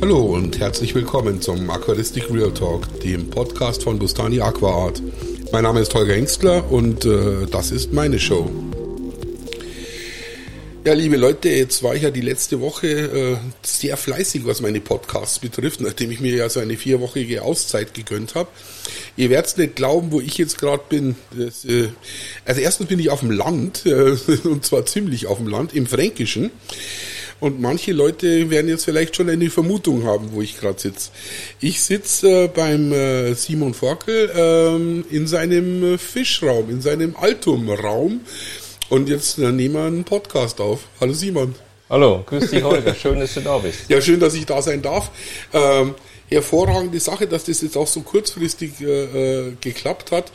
Hallo und herzlich willkommen zum Aquaristik Real Talk, dem Podcast von Bustani Aquaart. Mein Name ist Holger Hengstler und äh, das ist meine Show. Ja, liebe Leute, jetzt war ich ja die letzte Woche äh, sehr fleißig, was meine Podcasts betrifft, nachdem ich mir ja so eine vierwöchige Auszeit gegönnt habe. Ihr werdet nicht glauben, wo ich jetzt gerade bin. Das, äh, also erstens bin ich auf dem Land, äh, und zwar ziemlich auf dem Land, im Fränkischen. Und manche Leute werden jetzt vielleicht schon eine Vermutung haben, wo ich gerade sitze. Ich sitze äh, beim äh, Simon Forkel ähm, in seinem äh, Fischraum, in seinem Altumraum. Und jetzt äh, nehmen wir einen Podcast auf. Hallo Simon. Hallo, grüß dich Holger, schön, dass du da bist. Ja, schön, dass ich da sein darf. Ähm, hervorragende Sache, dass das jetzt auch so kurzfristig äh, äh geklappt hat.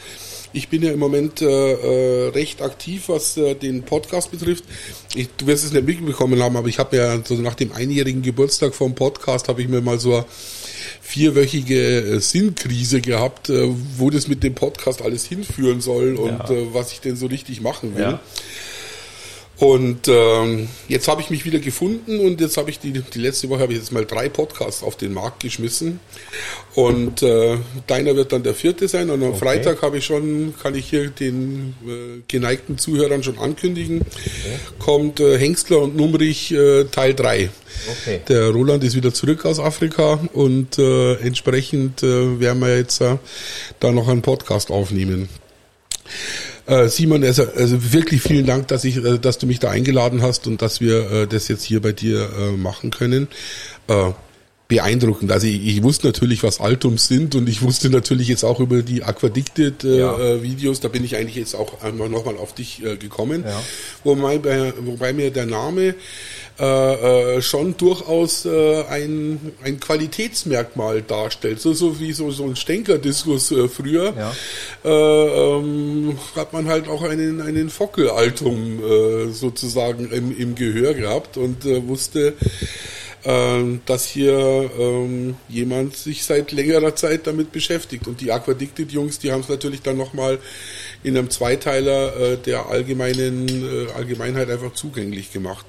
Ich bin ja im Moment äh, äh, recht aktiv, was äh, den Podcast betrifft. Ich, du wirst es nicht mitbekommen haben, aber ich habe ja so nach dem einjährigen Geburtstag vom Podcast habe ich mir mal so eine vierwöchige äh, Sinnkrise gehabt, äh, wo das mit dem Podcast alles hinführen soll und ja. äh, was ich denn so richtig machen will. Ja. Und ähm, jetzt habe ich mich wieder gefunden und jetzt habe ich die, die letzte Woche habe ich jetzt mal drei Podcasts auf den Markt geschmissen. Und äh, deiner wird dann der vierte sein. Und am okay. Freitag habe ich schon, kann ich hier den äh, geneigten Zuhörern schon ankündigen, okay. kommt äh, Hengstler und Numrich äh, Teil 3. Okay. Der Roland ist wieder zurück aus Afrika und äh, entsprechend äh, werden wir jetzt äh, da noch einen Podcast aufnehmen. Äh, Simon, also, also wirklich vielen Dank, dass ich, äh, dass du mich da eingeladen hast und dass wir äh, das jetzt hier bei dir äh, machen können. Äh, beeindruckend. Also ich, ich wusste natürlich, was Altums sind und ich wusste natürlich jetzt auch über die Aquaddicted äh, ja. Äh, Videos, da bin ich eigentlich jetzt auch einmal nochmal auf dich äh, gekommen. Ja. Wobei, wobei mir der Name äh, äh, schon durchaus äh, ein, ein Qualitätsmerkmal darstellt. So, so wie so, so ein Stenker-Diskus früher ja. äh, ähm, hat man halt auch einen, einen Fockelaltum sozusagen im, im Gehör gehabt und wusste, dass hier ähm, jemand sich seit längerer Zeit damit beschäftigt. Und die Aquaddicted-Jungs, die haben es natürlich dann nochmal in einem Zweiteiler äh, der allgemeinen äh, Allgemeinheit einfach zugänglich gemacht.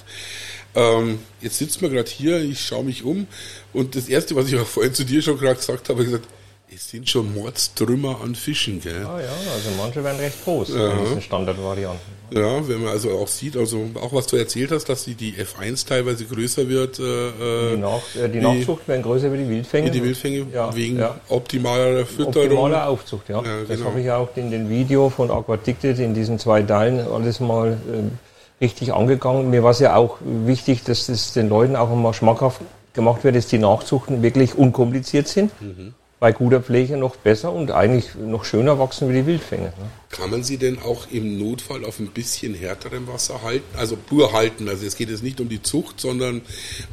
Ähm, jetzt sitzen wir gerade hier, ich schaue mich um und das Erste, was ich auch vorhin zu dir schon gerade gesagt habe, gesagt, es sind schon Mordstrümmer an Fischen, gell? Ah ja, also manche werden recht groß ja. in diesen Standardvarianten. Ja, wenn man also auch sieht, also auch was du erzählt hast, dass die, die F1 teilweise größer wird. Äh, die, Nach, äh, die Nachzucht werden größer wie die Wildfänge. Die Wildfänge, ja, wegen ja. optimaler Fütterung. Optimaler Aufzucht, ja. ja das genau. habe ich auch in dem Video von Aquadicted in diesen zwei Teilen alles mal äh, richtig angegangen. Mir war es ja auch wichtig, dass es den Leuten auch einmal schmackhaft gemacht wird, dass die Nachzuchten wirklich unkompliziert sind. Mhm bei guter Pflege noch besser und eigentlich noch schöner wachsen wie die Wildfänge. Ne? Kann man sie denn auch im Notfall auf ein bisschen härterem Wasser halten? Also pur halten. Also es geht jetzt nicht um die Zucht, sondern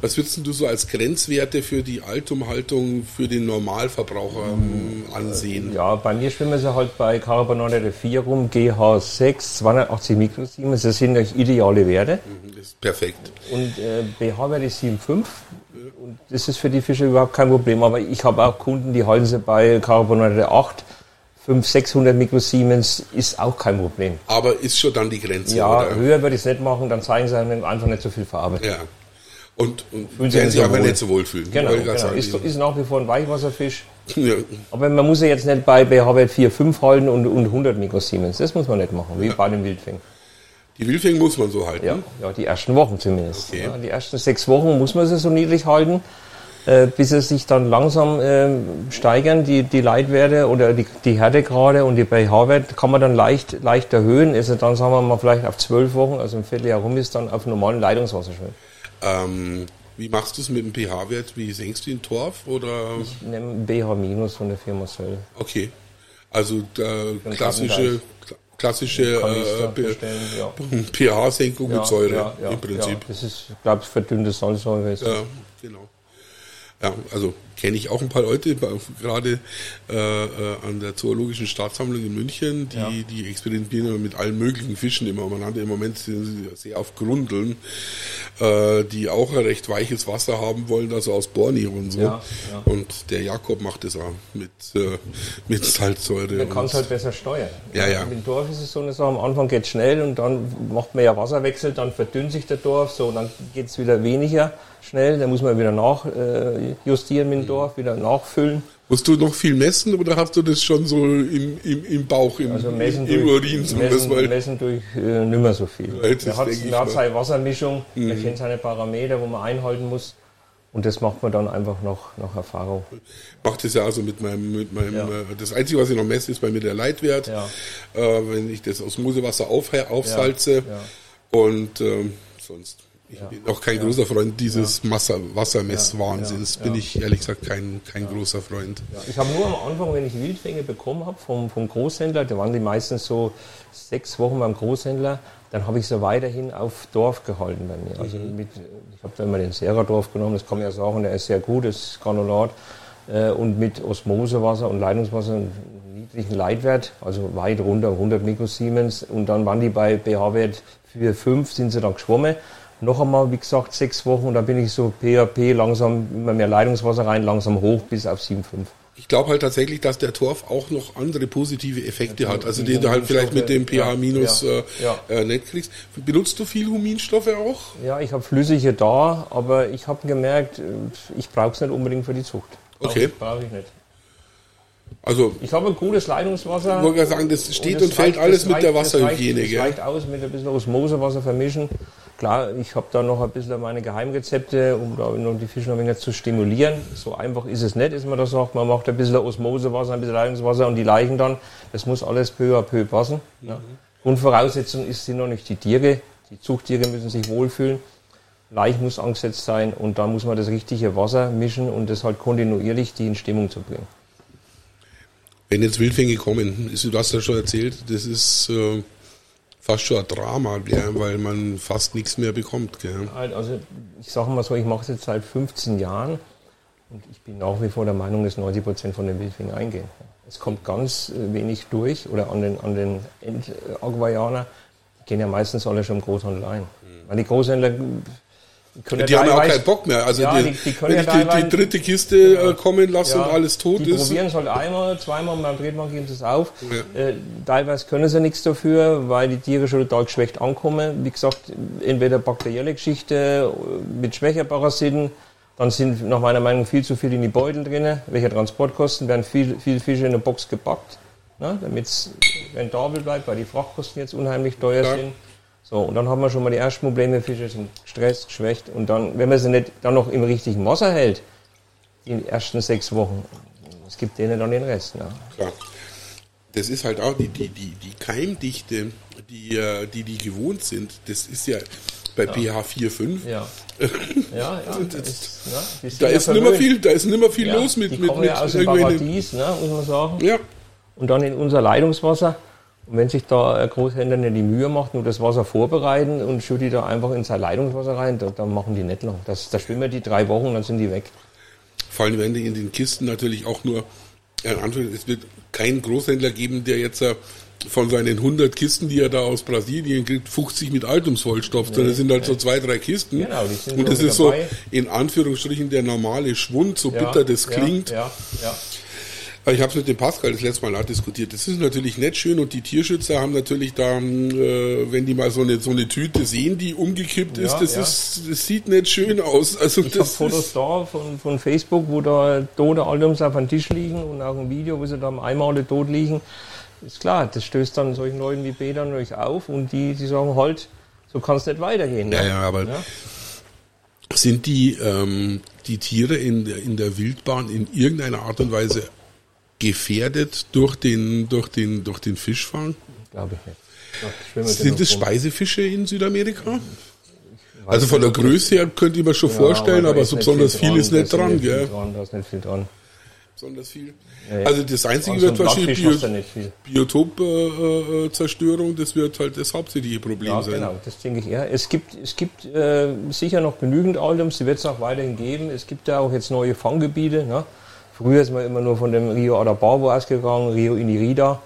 was würdest du so als Grenzwerte für die Altumhaltung für den Normalverbraucher hm, ansehen? Ja, bei mir schwimmen sie halt bei Carbonate 4 rum, GH6, 280 Mikrosiemens. Das sind eigentlich ideale Werte. Mhm, das ist perfekt. Und äh, BH-Werte 7,5 und das ist für die Fische überhaupt kein Problem. Aber ich habe auch Kunden, die halten sie bei Carbonate 8. 500, 600 Mikrosiemens ist auch kein Problem. Aber ist schon dann die Grenze, Ja, oder? höher würde ich es nicht machen, dann zeigen sie einem einfach nicht so viel Farbe. Ja. Und, und Fühlen werden sich aber nicht so wohl fühlen. Genau, genau. Ist, ist, nach wie vor ein Weichwasserfisch. Ja. Aber man muss ja jetzt nicht bei BH-Wert 4, 5 halten und, und 100 Mikrosiemens. Das muss man nicht machen, wie ja. bei dem Wildfängen. Die Wildfänge muss man so halten? Ja, ja die ersten Wochen zumindest. Okay. Ja, die ersten sechs Wochen muss man sie so niedrig halten, äh, bis sie sich dann langsam äh, steigern, die, die Leitwerte oder die, die Härtegrade und die pH-Wert kann man dann leicht, leicht erhöhen. Ist er dann, sagen wir mal, vielleicht auf zwölf Wochen, also ein Vierteljahr rum ist, dann auf normalen Leitungswasser schwimmen. Ähm, wie machst du es mit dem pH-Wert? Wie senkst du den Torf? Oder? Ich nehme BH- von der Firma Söll. Okay. Also äh, klassische klassische äh, ja. pH-Senkung ja, mit Säure ja, im Prinzip. das ist, glaube ich, verdünnte Salzsäure. Ja, genau. Ja, also kenne ich auch ein paar Leute, gerade äh, äh, an der Zoologischen Staatssammlung in München, die, ja. die experimentieren mit allen möglichen Fischen immer. Man hat im Moment sehr auf Grundeln, äh, die auch ein recht weiches Wasser haben wollen, also aus Borneo und so. Ja, ja. Und der Jakob macht das auch mit, äh, mit Salzsäure. Man kann es halt besser steuern. Ja, ja. Dem Dorf ist es so eine Sache, am Anfang geht es schnell und dann macht man ja Wasserwechsel, dann verdünnt sich der Dorf, so, und dann geht es wieder weniger schnell, dann muss man wieder nachjustieren äh, mit dem Dorf, wieder nachfüllen. Musst du noch viel messen oder hast du das schon so im, im, im Bauch, im, also messen im durch, Urin? So messen, das messen durch äh, nicht mehr so viel. Ja, er hat, hat seine Wassermischung, mhm. er kennt seine Parameter, wo man einhalten muss. Und das macht man dann einfach nach, nach Erfahrung. Macht es ja also mit meinem, mit meinem, ja. äh, das Einzige, was ich noch messe, ist bei mir der Leitwert. Ja. Äh, wenn ich das Osmosewasser auf, aufsalze. Ja. Und ähm, sonst ich ja. bin auch kein ja. großer Freund dieses ja. Wassermesswahnsinns. Bin ich ehrlich gesagt kein, kein großer Freund. Ich habe nur am Anfang, wenn ich Wildfänge bekommen habe vom, vom Großhändler, da waren die meistens so sechs Wochen beim Großhändler, dann habe ich sie weiterhin auf Dorf gehalten bei mir. Also mhm. mit, ich habe da immer den Serra-Dorf genommen, das kann man ja sagen, der ist sehr gut, das ist Granulat. Äh, und mit Osmosewasser und Leitungswasser einen niedrigen Leitwert, also weit runter, 100 Mikrosiemens. Und dann waren die bei pH-Wert 4,5, sind sie dann geschwommen noch einmal, wie gesagt, sechs Wochen und dann bin ich so PHP langsam immer mehr Leitungswasser rein, langsam hoch bis auf 7,5. Ich glaube halt tatsächlich, dass der Torf auch noch andere positive Effekte ja, hat, also den du halt vielleicht mit dem pH minus ja, ja, äh, nicht kriegst. Benutzt du viel Huminstoffe auch? Ja, ich habe flüssige da, aber ich habe gemerkt, äh, ich brauche es nicht unbedingt für die Zucht. Okay. Brauche ich nicht. Also, ich habe ein gutes Leitungswasser. Ich wollte sagen, das steht und, und fällt reicht, alles mit reicht, der Wasserhygiene. Das reicht, das reicht aus mit ein bisschen Osmosewasser vermischen. Klar, ich habe da noch ein bisschen meine Geheimrezepte, um da noch die Fische noch ein zu stimulieren. So einfach ist es nicht, ist man das sagt. Man macht ein bisschen Osmosewasser, ein bisschen Leitungswasser und die Leichen dann. Das muss alles peu à peu passen. Mhm. Ja. Grundvoraussetzung ist, sind noch nicht die Tiere. Die Zuchttiere müssen sich wohlfühlen. Laich muss angesetzt sein und da muss man das richtige Wasser mischen und das halt kontinuierlich die in Stimmung zu bringen. Wenn jetzt Wildfänge kommen, du hast ja schon erzählt, das ist äh, fast schon ein Drama, gell, weil man fast nichts mehr bekommt. Gell. Also ich sage mal so, ich mache es jetzt seit 15 Jahren und ich bin nach wie vor der Meinung, dass 90 Prozent von den Wildfängen eingehen. Es kommt ganz äh, wenig durch oder an den, an den End-Aguayaner, die gehen ja meistens alle schon im Großhandel ein. Mhm. Die Großhändler die, die haben ja auch keinen Bock mehr. Also ja, die, die, können wenn ja die, die, dritte Kiste ja. Äh, kommen lassen ja, und alles tot ist. Die probieren es halt einmal, zweimal beim Tretmann geben sie es auf. Äh, teilweise können sie nichts dafür, weil die Tiere schon total geschwächt ankommen. Wie gesagt, entweder bakterielle Geschichte mit Schwächerparasiten, dann sind nach meiner Meinung viel zu viel in die Beutel drin. Welche Transportkosten werden viel, viel Fische in der Box gepackt, ne, damit es rentabel bleibt, weil die Frachtkosten jetzt unheimlich teuer sind. So, und dann haben wir schon mal die ersten Probleme, Fische sind gestresst, geschwächt. Und dann, wenn man sie nicht dann noch im richtigen Wasser hält, die ersten sechs Wochen, es gibt denen dann den Rest. Ne? Klar. Das ist halt auch die, die, die, die Keimdichte, die, äh, die die gewohnt sind. Das ist ja bei ja. pH 4,5. Ja. ja, ja. Das ist, ne? Da ist nimmer viel, da ist nimmer viel los mit, mit, mit ja aus dem Paradies, ne, muss man sagen. Ja. Und dann in unser Leitungswasser. Und wenn sich da ein Großhändler nicht die Mühe macht, nur das Wasser vorbereiten und schüttet da einfach in sein Leitungswasser rein, da, dann machen die nicht lang. Das, da schwimmen die drei Wochen, dann sind die weg. Vor allem, wenn die in den Kisten natürlich auch nur, Anführungszeichen, es wird keinen Großhändler geben, der jetzt äh, von seinen 100 Kisten, die er da aus Brasilien kriegt, 50 mit Altumsvollstoff, nee, sondern es sind halt nee. so zwei, drei Kisten. Genau, die sind und das ist dabei. so in Anführungsstrichen der normale Schwund, so ja, bitter das klingt. Ja, ja, ich habe es mit dem Pascal das letzte Mal auch diskutiert. Das ist natürlich nicht schön und die Tierschützer haben natürlich da, äh, wenn die mal so eine, so eine Tüte sehen, die umgekippt ist, das, ja. ist, das sieht nicht schön aus. Also ich habe Fotos da von, von Facebook, wo da tote Altums auf dem Tisch liegen und auch ein Video, wo sie da einmal tot liegen. Ist klar, das stößt dann solchen Leuten wie Peter natürlich auf und die, die sagen halt, so kann es nicht weitergehen. Ne? Ja, ja, aber ja? sind die, ähm, die Tiere in der, in der Wildbahn in irgendeiner Art und Weise gefährdet durch den, durch den, durch den Fischfang? Glaube ich nicht. Sind es Speisefische in Südamerika? Also von der Größe her könnte ich mir schon ja, vorstellen, aber, aber so besonders viel, dran, ist nicht dran, gell? Dran, da ist nicht viel dran. besonders viel. Also das Einzige also wird wahrscheinlich Bio Biotopzerstörung, äh, das wird halt das hauptsächliche Problem ja, sein. Genau, das denke ich eher. Es gibt, es gibt äh, sicher noch genügend Aldums, die wird es auch weiterhin geben. Es gibt ja auch jetzt neue Fanggebiete. Ne? Früher ist man immer nur von dem Rio Adabavo ausgegangen, Rio Inirida.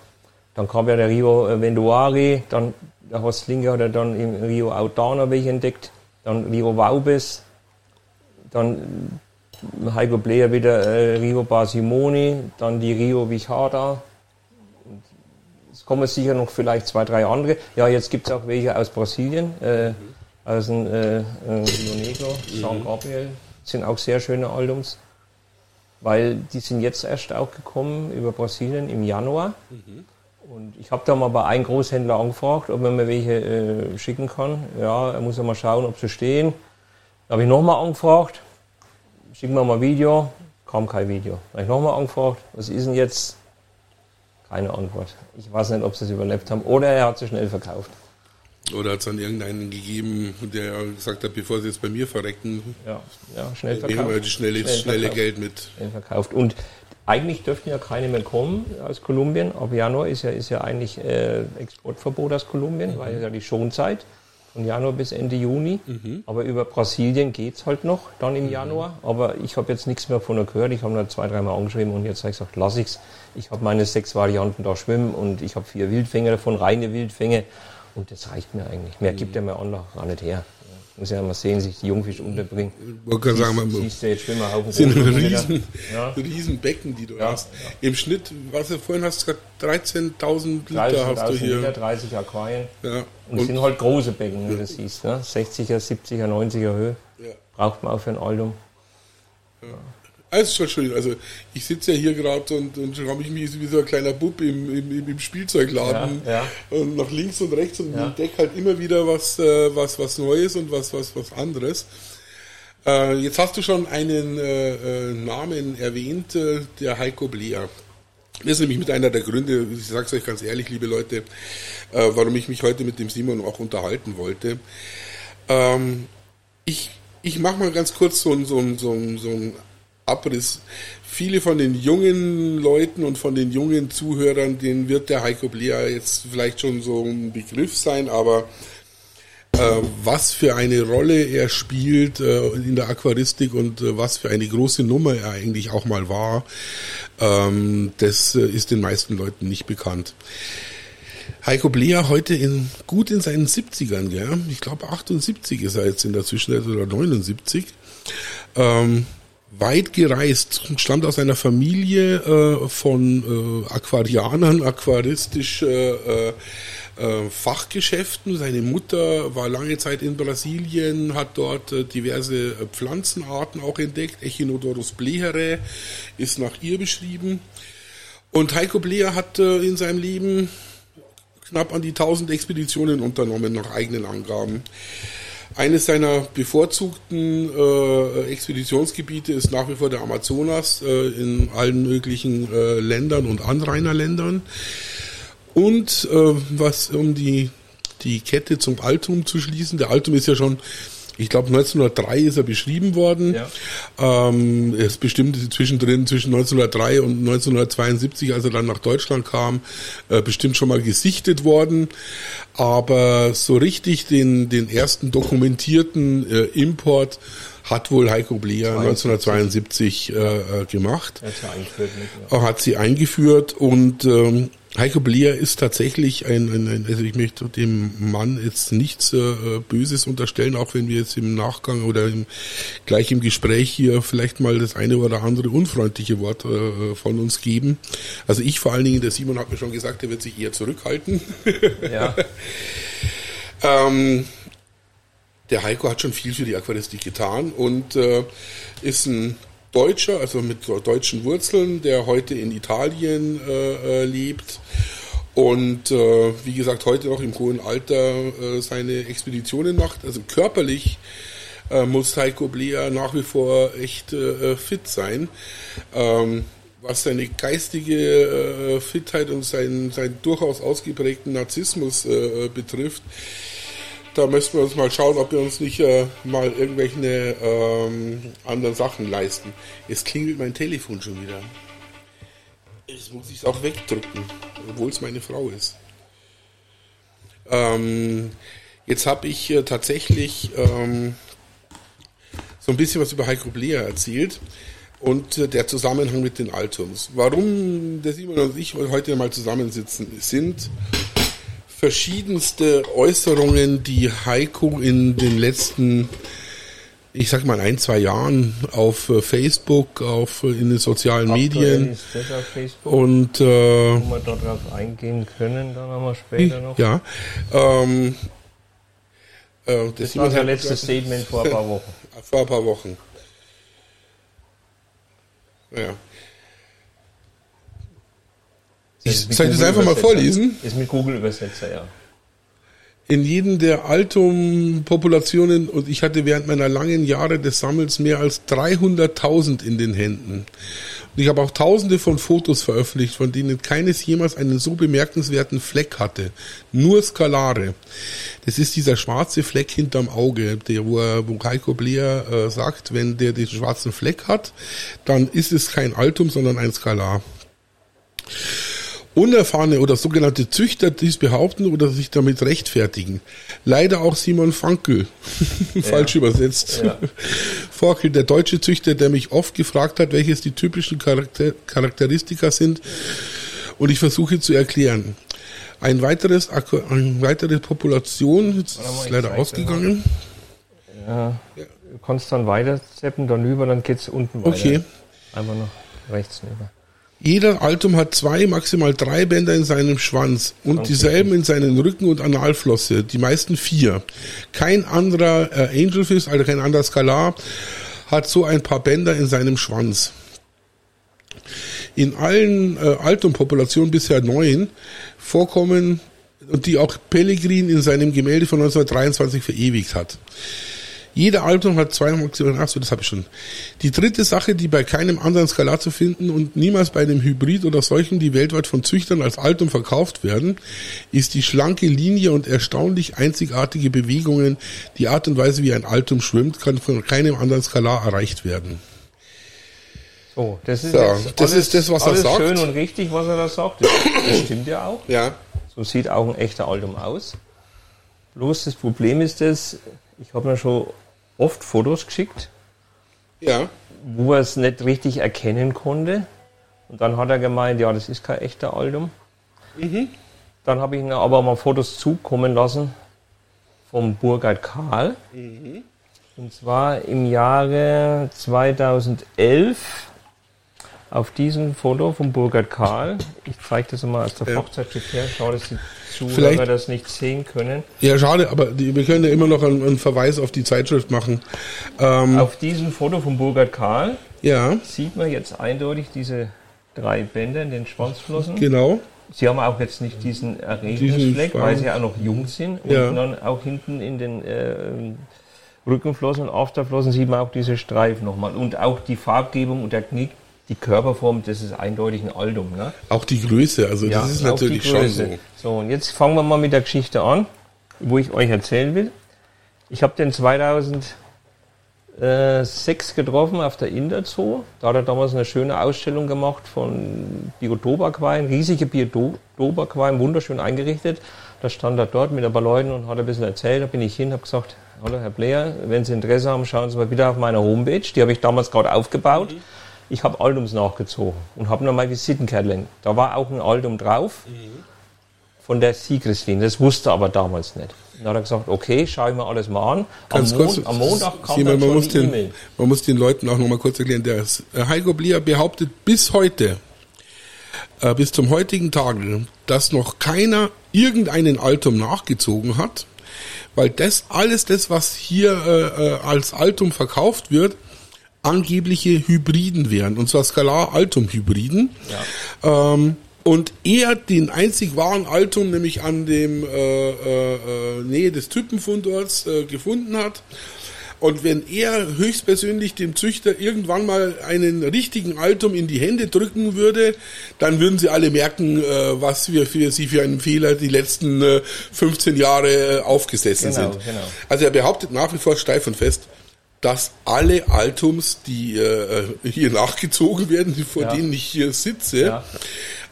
Dann kam ja der Rio Venduari, dann der Horst Linke hat er dann im Rio Autana welche entdeckt, dann Rio Vaubes, dann Heiko Bleer wieder äh, Rio Basimoni, dann die Rio Vichada. Es kommen sicher noch vielleicht zwei, drei andere. Ja, jetzt gibt es auch welche aus Brasilien, äh, aus dem äh, äh, Rio Negro, San Gabriel. sind auch sehr schöne Albums, weil die sind jetzt erst auch gekommen über Brasilien im Januar. Mhm. Und ich habe da mal bei einem Großhändler angefragt, ob man mir welche äh, schicken kann. Ja, er muss ja mal schauen, ob sie stehen. Da habe ich nochmal angefragt schick mir mal Video, kam kein Video. Da habe ich nochmal angefragt, was ist denn jetzt? Keine Antwort. Ich weiß nicht, ob sie es überlebt haben oder er hat sie schnell verkauft. Oder hat es dann irgendeinen gegeben, der gesagt hat, bevor sie jetzt bei mir verrecken, ja, ja schnell verkauft. Nehmen wir das schnelle, schnell schnelle. Geld mit. Schnell verkauft. Und eigentlich dürften ja keine mehr kommen aus Kolumbien. Ab Januar ist ja, ist ja eigentlich äh, Exportverbot aus Kolumbien, mhm. weil ja die Schonzeit von Januar bis Ende Juni. Mhm. Aber über Brasilien geht es halt noch, dann im mhm. Januar. Aber ich habe jetzt nichts mehr von ihr gehört. Ich habe nur zwei, dreimal angeschrieben und jetzt habe ich gesagt, lass ich's. Ich habe meine sechs Varianten da schwimmen und ich habe vier Wildfänge davon, reine Wildfänge. Und das reicht mir eigentlich. Mehr gibt er mir auch noch gar nicht her. Muss ja mal sehen, sich die Jungfische unterbringen. Ich gerade sagen, man siehst du jetzt Schwimmerhaufen. sind riesen, ja. riesen Becken, die du ja, hast. Ja. Im Schnitt, was du vorhin hast, 13.000 Liter hast du hier. Liter, 30 Aquarien. Ja. Und es sind halt große Becken, wie du siehst. Ne? 60er, 70er, 90er Höhe. Braucht man auch für ein Album. Ja. Also, Entschuldigung, also ich sitze ja hier gerade und, und schaue mich wie so ein kleiner Bub im, im, im Spielzeugladen ja, ja. und nach links und rechts und ja. entdecke halt immer wieder was, äh, was, was Neues und was, was, was anderes. Äh, jetzt hast du schon einen äh, äh Namen erwähnt, äh, der Heiko Bleer. Das ist nämlich mit einer der Gründe, ich sage es euch ganz ehrlich, liebe Leute, äh, warum ich mich heute mit dem Simon auch unterhalten wollte. Ähm, ich ich mache mal ganz kurz so, so, so, so ein Abriss. Viele von den jungen Leuten und von den jungen Zuhörern, denen wird der Heiko Blea jetzt vielleicht schon so ein Begriff sein, aber äh, was für eine Rolle er spielt äh, in der Aquaristik und äh, was für eine große Nummer er eigentlich auch mal war, ähm, das äh, ist den meisten Leuten nicht bekannt. Heiko Blea heute in, gut in seinen 70ern, gell? ich glaube 78 ist er jetzt in der Zwischenzeit oder 79. Ähm, weit gereist, stammt aus einer Familie äh, von äh, Aquarianern, aquaristisch äh, äh, Fachgeschäften. Seine Mutter war lange Zeit in Brasilien, hat dort äh, diverse äh, Pflanzenarten auch entdeckt. Echinodorus blehere ist nach ihr beschrieben. Und Heiko Bleher hat in seinem Leben knapp an die 1000 Expeditionen unternommen, nach eigenen Angaben. Eines seiner bevorzugten äh, Expeditionsgebiete ist nach wie vor der Amazonas äh, in allen möglichen äh, Ländern und Anrainerländern. Und äh, was um die, die Kette zum Altum zu schließen, der Altum ist ja schon ich glaube 1903 ist er beschrieben worden. Ja. Ähm, er ist bestimmt zwischendrin zwischen 1903 und 1972, als er dann nach Deutschland kam, äh, bestimmt schon mal gesichtet worden. Aber so richtig den, den ersten dokumentierten äh, Import hat wohl Heiko Bleer 1972 äh, äh, gemacht. Hat. Hat sie eingeführt und ähm, Heiko Bleer ist tatsächlich ein, ein, ein, also ich möchte dem Mann jetzt nichts äh, Böses unterstellen, auch wenn wir jetzt im Nachgang oder im, gleich im Gespräch hier vielleicht mal das eine oder andere unfreundliche Wort äh, von uns geben. Also ich vor allen Dingen, der Simon hat mir schon gesagt, er wird sich eher zurückhalten. Ja. ähm, der Heiko hat schon viel für die Aquaristik getan und äh, ist ein Deutscher, also mit deutschen Wurzeln, der heute in Italien äh, äh, lebt und äh, wie gesagt heute noch im hohen Alter äh, seine Expeditionen macht. Also körperlich äh, muss Heiko Blea nach wie vor echt äh, fit sein. Ähm, was seine geistige äh, Fitheit und seinen, seinen durchaus ausgeprägten Narzissmus äh, betrifft, da müssen wir uns mal schauen, ob wir uns nicht äh, mal irgendwelche ähm, anderen Sachen leisten. Jetzt klingelt mein Telefon schon wieder. Jetzt muss ich es auch wegdrücken, obwohl es meine Frau ist. Ähm, jetzt habe ich äh, tatsächlich ähm, so ein bisschen was über Heiko Blea erzählt und äh, der Zusammenhang mit den Altums. Warum der Simon und ich heute mal zusammensitzen, sind verschiedenste Äußerungen, die Heiko in den letzten ich sag mal ein, zwei Jahren auf äh, Facebook, auf äh, in den sozialen Aktuell Medien. Ist das auf Facebook, und äh, wo wir darauf eingehen können, dann haben wir später noch. Ja. Ähm, äh, das, das war sein letztes Statement vor ein paar Wochen. vor ein paar Wochen. Ja. Ich, soll ich das einfach mal vorlesen? Ist mit Google-Übersetzer, ja in jedem der Altum-Populationen und ich hatte während meiner langen Jahre des Sammels mehr als 300.000 in den Händen. Und ich habe auch tausende von Fotos veröffentlicht, von denen keines jemals einen so bemerkenswerten Fleck hatte. Nur Skalare. Das ist dieser schwarze Fleck hinterm Auge, der, wo, wo Heiko Bleer äh, sagt, wenn der den schwarzen Fleck hat, dann ist es kein Altum, sondern ein Skalar. Unerfahrene oder sogenannte Züchter dies behaupten oder sich damit rechtfertigen. Leider auch Simon Frankel, falsch ja. übersetzt. Ja. Forkel, der deutsche Züchter, der mich oft gefragt hat, welches die typischen Charakter Charakteristika sind. Und ich versuche zu erklären. Ein weiteres, eine weitere Population, jetzt ist leider ausgegangen. Ja, ja. Du kannst dann weiter zappen, dann über, dann geht's unten weiter. Okay. Einfach noch rechts rüber. Jeder Altum hat zwei, maximal drei Bänder in seinem Schwanz und okay. dieselben in seinen Rücken- und Analflosse, die meisten vier. Kein anderer äh, Angelfish, also kein anderer Skalar, hat so ein paar Bänder in seinem Schwanz. In allen äh, Altum-Populationen bisher neun vorkommen und die auch Pellegrin in seinem Gemälde von 1923 verewigt hat. Jeder Album hat zwei Maximalen. Achso, das habe ich schon. Die dritte Sache, die bei keinem anderen Skalar zu finden und niemals bei einem Hybrid oder solchen, die weltweit von Züchtern als Altum verkauft werden, ist die schlanke Linie und erstaunlich einzigartige Bewegungen. Die Art und Weise, wie ein Altum schwimmt, kann von keinem anderen Skalar erreicht werden. So, das ist, so, das, alles, ist das, was er sagt. schön und richtig, was er da sagt. Das, das stimmt ja auch. Ja. So sieht auch ein echter Altum aus. Bloß das Problem ist das, ich habe mir schon oft Fotos geschickt, ja. wo er es nicht richtig erkennen konnte. Und dann hat er gemeint, ja, das ist kein echter Album. Mhm. Dann habe ich ihm aber mal Fotos zukommen lassen vom Burgard Karl. Mhm. Und zwar im Jahre 2011 auf diesem Foto vom Burgard Karl. Ich zeige das mal aus der ja. Her. Schau, dass die Zuhörer Vielleicht, das nicht sehen können. Ja, schade, aber die, wir können ja immer noch einen, einen Verweis auf die Zeitschrift machen. Ähm, auf diesem Foto von Burgard Karl ja. sieht man jetzt eindeutig diese drei Bänder in den Schwanzflossen. Genau. Sie haben auch jetzt nicht diesen Erregungsfleck, weil sie auch noch jung sind. Und ja. dann auch hinten in den äh, Rückenflossen und Afterflossen sieht man auch diese Streifen nochmal. Und auch die Farbgebung und der Knick die Körperform, das ist eindeutig ein Aldum. Ne? Auch die Größe, also ja, das ist natürlich schon so. So, und jetzt fangen wir mal mit der Geschichte an, wo ich euch erzählen will. Ich habe den 2006 getroffen auf der Interzoo. Da hat er damals eine schöne Ausstellung gemacht von Biotopaquarien, riesige Biotopaquarien, wunderschön eingerichtet. Da stand er dort mit ein paar Leuten und hat ein bisschen erzählt. Da bin ich hin, habe gesagt, hallo Herr Blair, wenn Sie Interesse haben, schauen Sie mal bitte auf meiner Homepage. Die habe ich damals gerade aufgebaut. Mhm ich habe Aldums nachgezogen und habe nochmal Visitenkärtchen. Da war auch ein Aldum drauf mhm. von der Sigrislin. Das wusste er aber damals nicht. Dann hat er gesagt, okay, schaue ich mir alles mal an. Am, Mon kurz, am Montag kam dann man, muss den, e man muss den Leuten auch nochmal kurz erklären, der äh, Heiko Blier behauptet bis heute, äh, bis zum heutigen Tage, dass noch keiner irgendeinen Altum nachgezogen hat, weil das alles das, was hier äh, äh als Altum verkauft wird, angebliche Hybriden wären, und zwar Skalar-Altum-Hybriden. Ja. Ähm, und er den einzig wahren Altum, nämlich an dem äh, äh, äh, Nähe des Typenfundorts äh, gefunden hat. Und wenn er höchstpersönlich dem Züchter irgendwann mal einen richtigen Altum in die Hände drücken würde, dann würden sie alle merken, äh, was wir für sie für einen Fehler die letzten äh, 15 Jahre äh, aufgesessen genau, sind. Genau. Also er behauptet nach wie vor steif und fest, dass alle Altums, die äh, hier nachgezogen werden, vor ja. denen ich hier sitze, ja.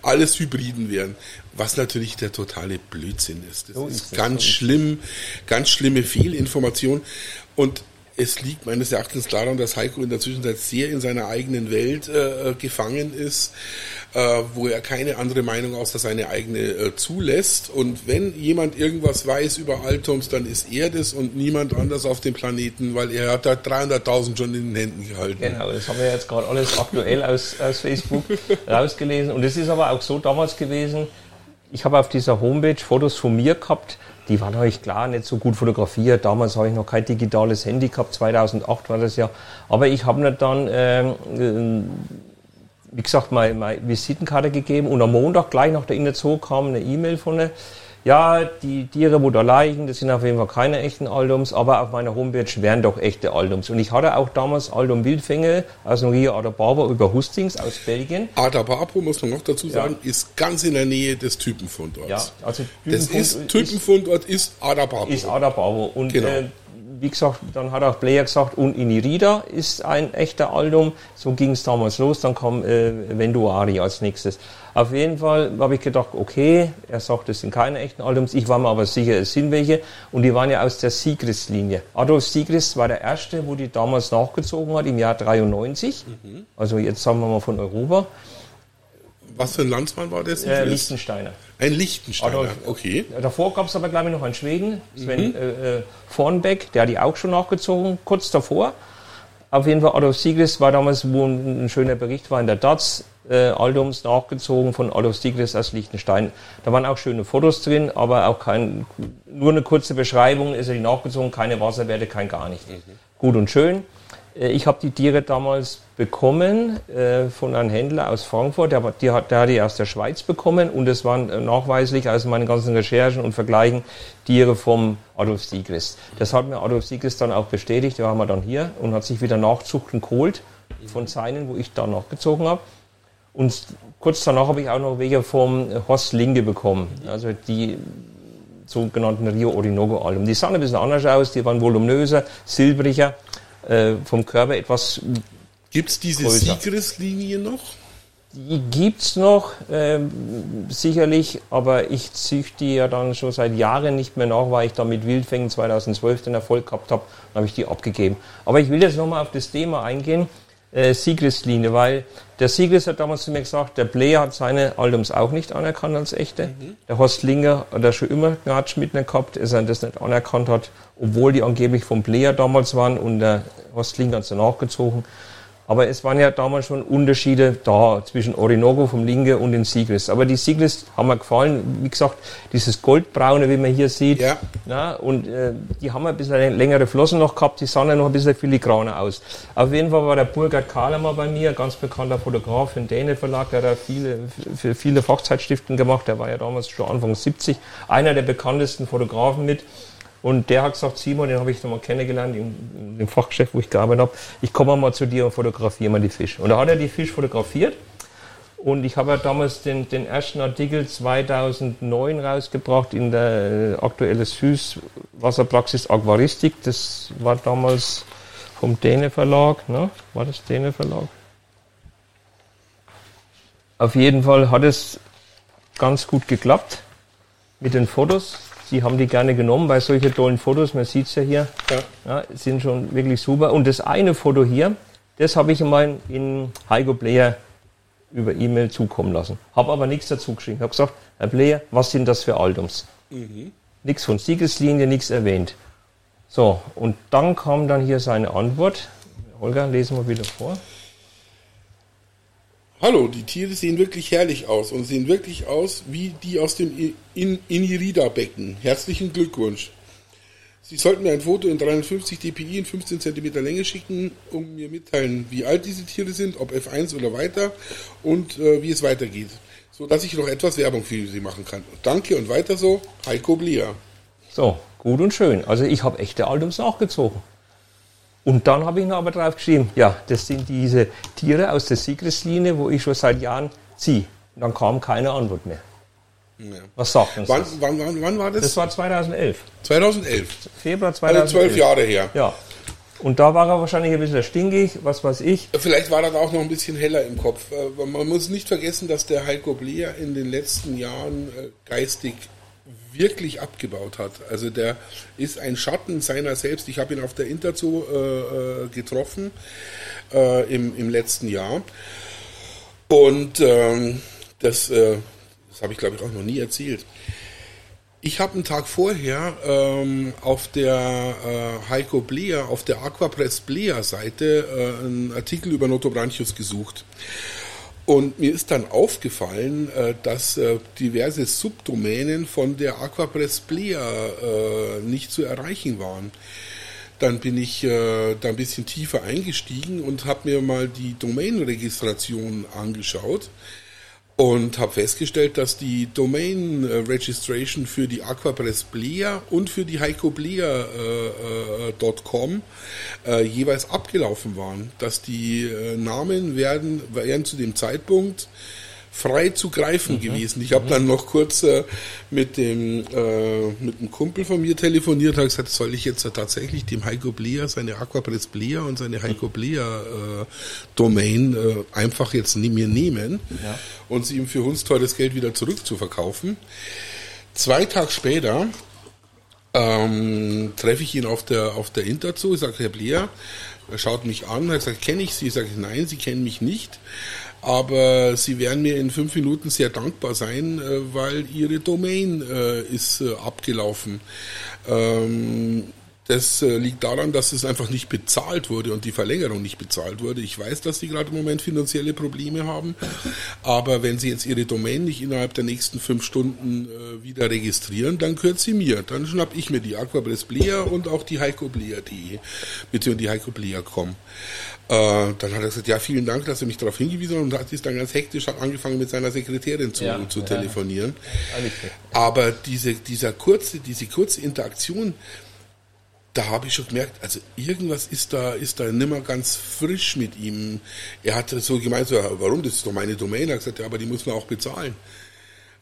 alles Hybriden werden. Was natürlich der totale Blödsinn ist. Das so ist, ist ganz so schlimm, ganz schlimme Fehlinformation. Und es liegt meines Erachtens daran, dass Heiko in der Zwischenzeit sehr in seiner eigenen Welt äh, gefangen ist, äh, wo er keine andere Meinung außer seine eigene äh, zulässt. Und wenn jemand irgendwas weiß über Altums, dann ist er das und niemand anders auf dem Planeten, weil er hat da 300.000 schon in den Händen gehalten. Genau, das haben wir jetzt gerade alles aktuell aus, aus Facebook rausgelesen. Und es ist aber auch so damals gewesen, ich habe auf dieser Homepage Fotos von mir gehabt, die waren euch klar nicht so gut fotografiert. Damals habe ich noch kein digitales Handy gehabt, 2008 war das ja. Aber ich habe mir dann, ähm, äh, wie gesagt, meine, meine Visitenkarte gegeben und am Montag gleich nach der Innerzoo kam eine E-Mail von der ja, die Tiere, wo da liegen, das sind auf jeden Fall keine echten Aldums, aber auf meiner Homepage wären doch echte Aldums. Und ich hatte auch damals Aldum Wildfänge aus dem Rio Adababo über Hustings aus Belgien. Adababo, muss man noch dazu sagen, ja. ist ganz in der Nähe des Typenfundorts. Ja, also das ist, Typenfundort ist Adababo. Ist Adababo. Und genau. äh, wie gesagt, dann hat auch Player gesagt, und Inirida ist ein echter Aldum. So ging es damals los. Dann kam äh, Venduari als nächstes. Auf jeden Fall habe ich gedacht, okay, er sagt, es sind keine echten Aldums. Ich war mir aber sicher, es sind welche. Und die waren ja aus der Sigrist-Linie. Adolf Sigrist war der Erste, wo die damals nachgezogen hat, im Jahr 93. Mhm. Also jetzt sagen wir mal von Europa. Was für ein Landsmann war das? Äh, Lichtensteiner. Ein Lichtensteiner, Adolf, okay. Davor gab es aber, glaube ich, noch einen Schweden, Sven mhm. äh, Vornbeck, der hat die auch schon nachgezogen, kurz davor. Auf jeden Fall, Adolf Sigrist war damals, wo ein, ein schöner Bericht war in der DATS, äh, Aldums nachgezogen von Adolf Sigrist aus Liechtenstein. Da waren auch schöne Fotos drin, aber auch kein, nur eine kurze Beschreibung, ist er nachgezogen, keine Wasserwerte, kein gar nicht. Mhm. Gut und schön. Äh, ich habe die Tiere damals bekommen äh, von einem Händler aus Frankfurt, der, die hat, der hat die aus der Schweiz bekommen und es waren äh, nachweislich aus meinen ganzen Recherchen und Vergleichen Tiere vom Adolf Sigrist. Das hat mir Adolf Sigrist dann auch bestätigt, der war mal dann hier und hat sich wieder Nachzuchten geholt von seinen, wo ich da nachgezogen habe. Und kurz danach habe ich auch noch welche vom Horst Linge bekommen, also die sogenannten Rio Orinoco Alben. Die sahen ein bisschen anders aus, die waren voluminöser, silbriger äh, vom Körper etwas. Gibt es diese Sigris-Linie noch? Die gibt's noch, äh, sicherlich, aber ich züchte die ja dann schon seit Jahren nicht mehr nach, weil ich da mit Wildfängen 2012 den Erfolg gehabt habe, dann habe ich die abgegeben. Aber ich will jetzt nochmal auf das Thema eingehen, äh, Sigris-Linie, weil der Sigris hat damals zu mir gesagt, der Blair hat seine Albums auch nicht anerkannt als echte. Mhm. Der Horst Linger hat da schon immer Gnatsch mit mir gehabt, dass er das nicht anerkannt hat, obwohl die angeblich vom Blair damals waren und der Horst Linger hat sie nachgezogen. Aber es waren ja damals schon Unterschiede da zwischen Orinoco vom Linke und den Sigris. Aber die Sigris haben mir gefallen. Wie gesagt, dieses Goldbraune, wie man hier sieht. Ja. Na, und äh, die haben ein bisschen längere Flossen noch gehabt. Die sahen ja noch ein bisschen filigraner aus. Auf jeden Fall war der Burkhard Kahlemer bei mir, ganz bekannter Fotograf für den Däne Verlag. Der hat da viele, für viele Fachzeitschriften gemacht. Der war ja damals schon Anfang 70. Einer der bekanntesten Fotografen mit. Und der hat gesagt, Simon, den habe ich nochmal kennengelernt im, im Fachgeschäft, wo ich gearbeitet habe. Ich komme mal zu dir und fotografiere mal die Fische. Und da hat er die Fische fotografiert. Und ich habe ja damals den, den ersten Artikel 2009 rausgebracht in der äh, aktuelle Süßwasserpraxis Aquaristik. Das war damals vom Däne Verlag. Ne? War das Däne Verlag? Auf jeden Fall hat es ganz gut geklappt mit den Fotos. Sie haben die gerne genommen, weil solche tollen Fotos, man sieht es ja hier, ja. ja. sind schon wirklich super. Und das eine Foto hier, das habe ich mal in Heiko Player über E-Mail zukommen lassen. Habe aber nichts dazu geschrieben. Habe gesagt, Herr Player, was sind das für Altums? Mhm. Nichts von Siegeslinie, nichts erwähnt. So, und dann kam dann hier seine Antwort. Holger, lesen wir wieder vor. Hallo, die Tiere sehen wirklich herrlich aus und sehen wirklich aus wie die aus dem In Inirida-Becken. Herzlichen Glückwunsch. Sie sollten mir ein Foto in 350 dpi in 15 cm Länge schicken, um mir mitteilen, wie alt diese Tiere sind, ob F1 oder weiter und äh, wie es weitergeht, so dass ich noch etwas Werbung für sie machen kann. Danke und weiter so, Heiko Blier. So, gut und schön. Also ich habe echte Altums nachgezogen. Und dann habe ich noch aber drauf geschrieben, ja, das sind diese Tiere aus der Sigrislinie, wo ich schon seit Jahren ziehe. Und dann kam keine Antwort mehr. Ja. Was sagt uns wann, das? Wann, wann, wann war das? Das war 2011. 2011. Februar 2011. Also zwölf Jahre her. Ja. Und da war er wahrscheinlich ein bisschen stinkig, was weiß ich. Vielleicht war er auch noch ein bisschen heller im Kopf. Äh, man muss nicht vergessen, dass der Heiko Bleer in den letzten Jahren äh, geistig wirklich abgebaut hat. Also der ist ein Schatten seiner selbst. Ich habe ihn auf der Interzoo äh, getroffen äh, im, im letzten Jahr. Und ähm, das, äh, das habe ich glaube ich auch noch nie erzählt. Ich habe einen Tag vorher ähm, auf der äh, Heiko Blea, auf der Aquapress Blea Seite äh, einen Artikel über Notobranchius gesucht. Und mir ist dann aufgefallen, äh, dass äh, diverse Subdomänen von der Aquapress Blea äh, nicht zu erreichen waren. Dann bin ich da ein bisschen tiefer eingestiegen und habe mir mal die Domain-Registration angeschaut und habe festgestellt, dass die Domain Registration für die Aquapress Blea und für die heikoblea.com äh, äh, jeweils abgelaufen waren. Dass die äh, Namen werden, wären zu dem Zeitpunkt frei zu greifen mhm. gewesen. Ich habe mhm. dann noch kurz äh, mit dem äh, mit einem Kumpel von mir telefoniert, habe gesagt, soll ich jetzt tatsächlich dem Heiko Blea seine Aquapress Blea und seine Heiko Blea äh, Domain äh, einfach jetzt mir nehmen ja. und sie ihm für uns teures Geld wieder zurück zu verkaufen. Zwei Tage später ähm, treffe ich ihn auf der auf der Interzoo. Ich sage, Herr Blea, er schaut mich an, er sagt, kenne ich Sie? Ich sage, nein, Sie kennen mich nicht aber sie werden mir in fünf Minuten sehr dankbar sein, äh, weil ihre Domain äh, ist äh, abgelaufen. Ähm, das liegt daran, dass es einfach nicht bezahlt wurde und die Verlängerung nicht bezahlt wurde. Ich weiß, dass Sie gerade im Moment finanzielle Probleme haben, aber wenn Sie jetzt Ihre Domain nicht innerhalb der nächsten fünf Stunden wieder registrieren, dann gehört sie mir. Dann schnapp ich mir die Aquapress Blea und auch die Heiko Blea.de, beziehungsweise die Heiko Blea.com. Äh, dann hat er gesagt, ja, vielen Dank, dass er mich darauf hingewiesen hat und hat sich dann ganz hektisch hat angefangen mit seiner Sekretärin zu, ja, zu ja. telefonieren. Aber diese, dieser kurze, diese kurze Interaktion, da habe ich schon gemerkt, also irgendwas ist da, ist da nimmer ganz frisch mit ihm. Er hat so gemeint, so, warum, das ist doch meine Domain. Er hat gesagt, ja, aber die muss man auch bezahlen.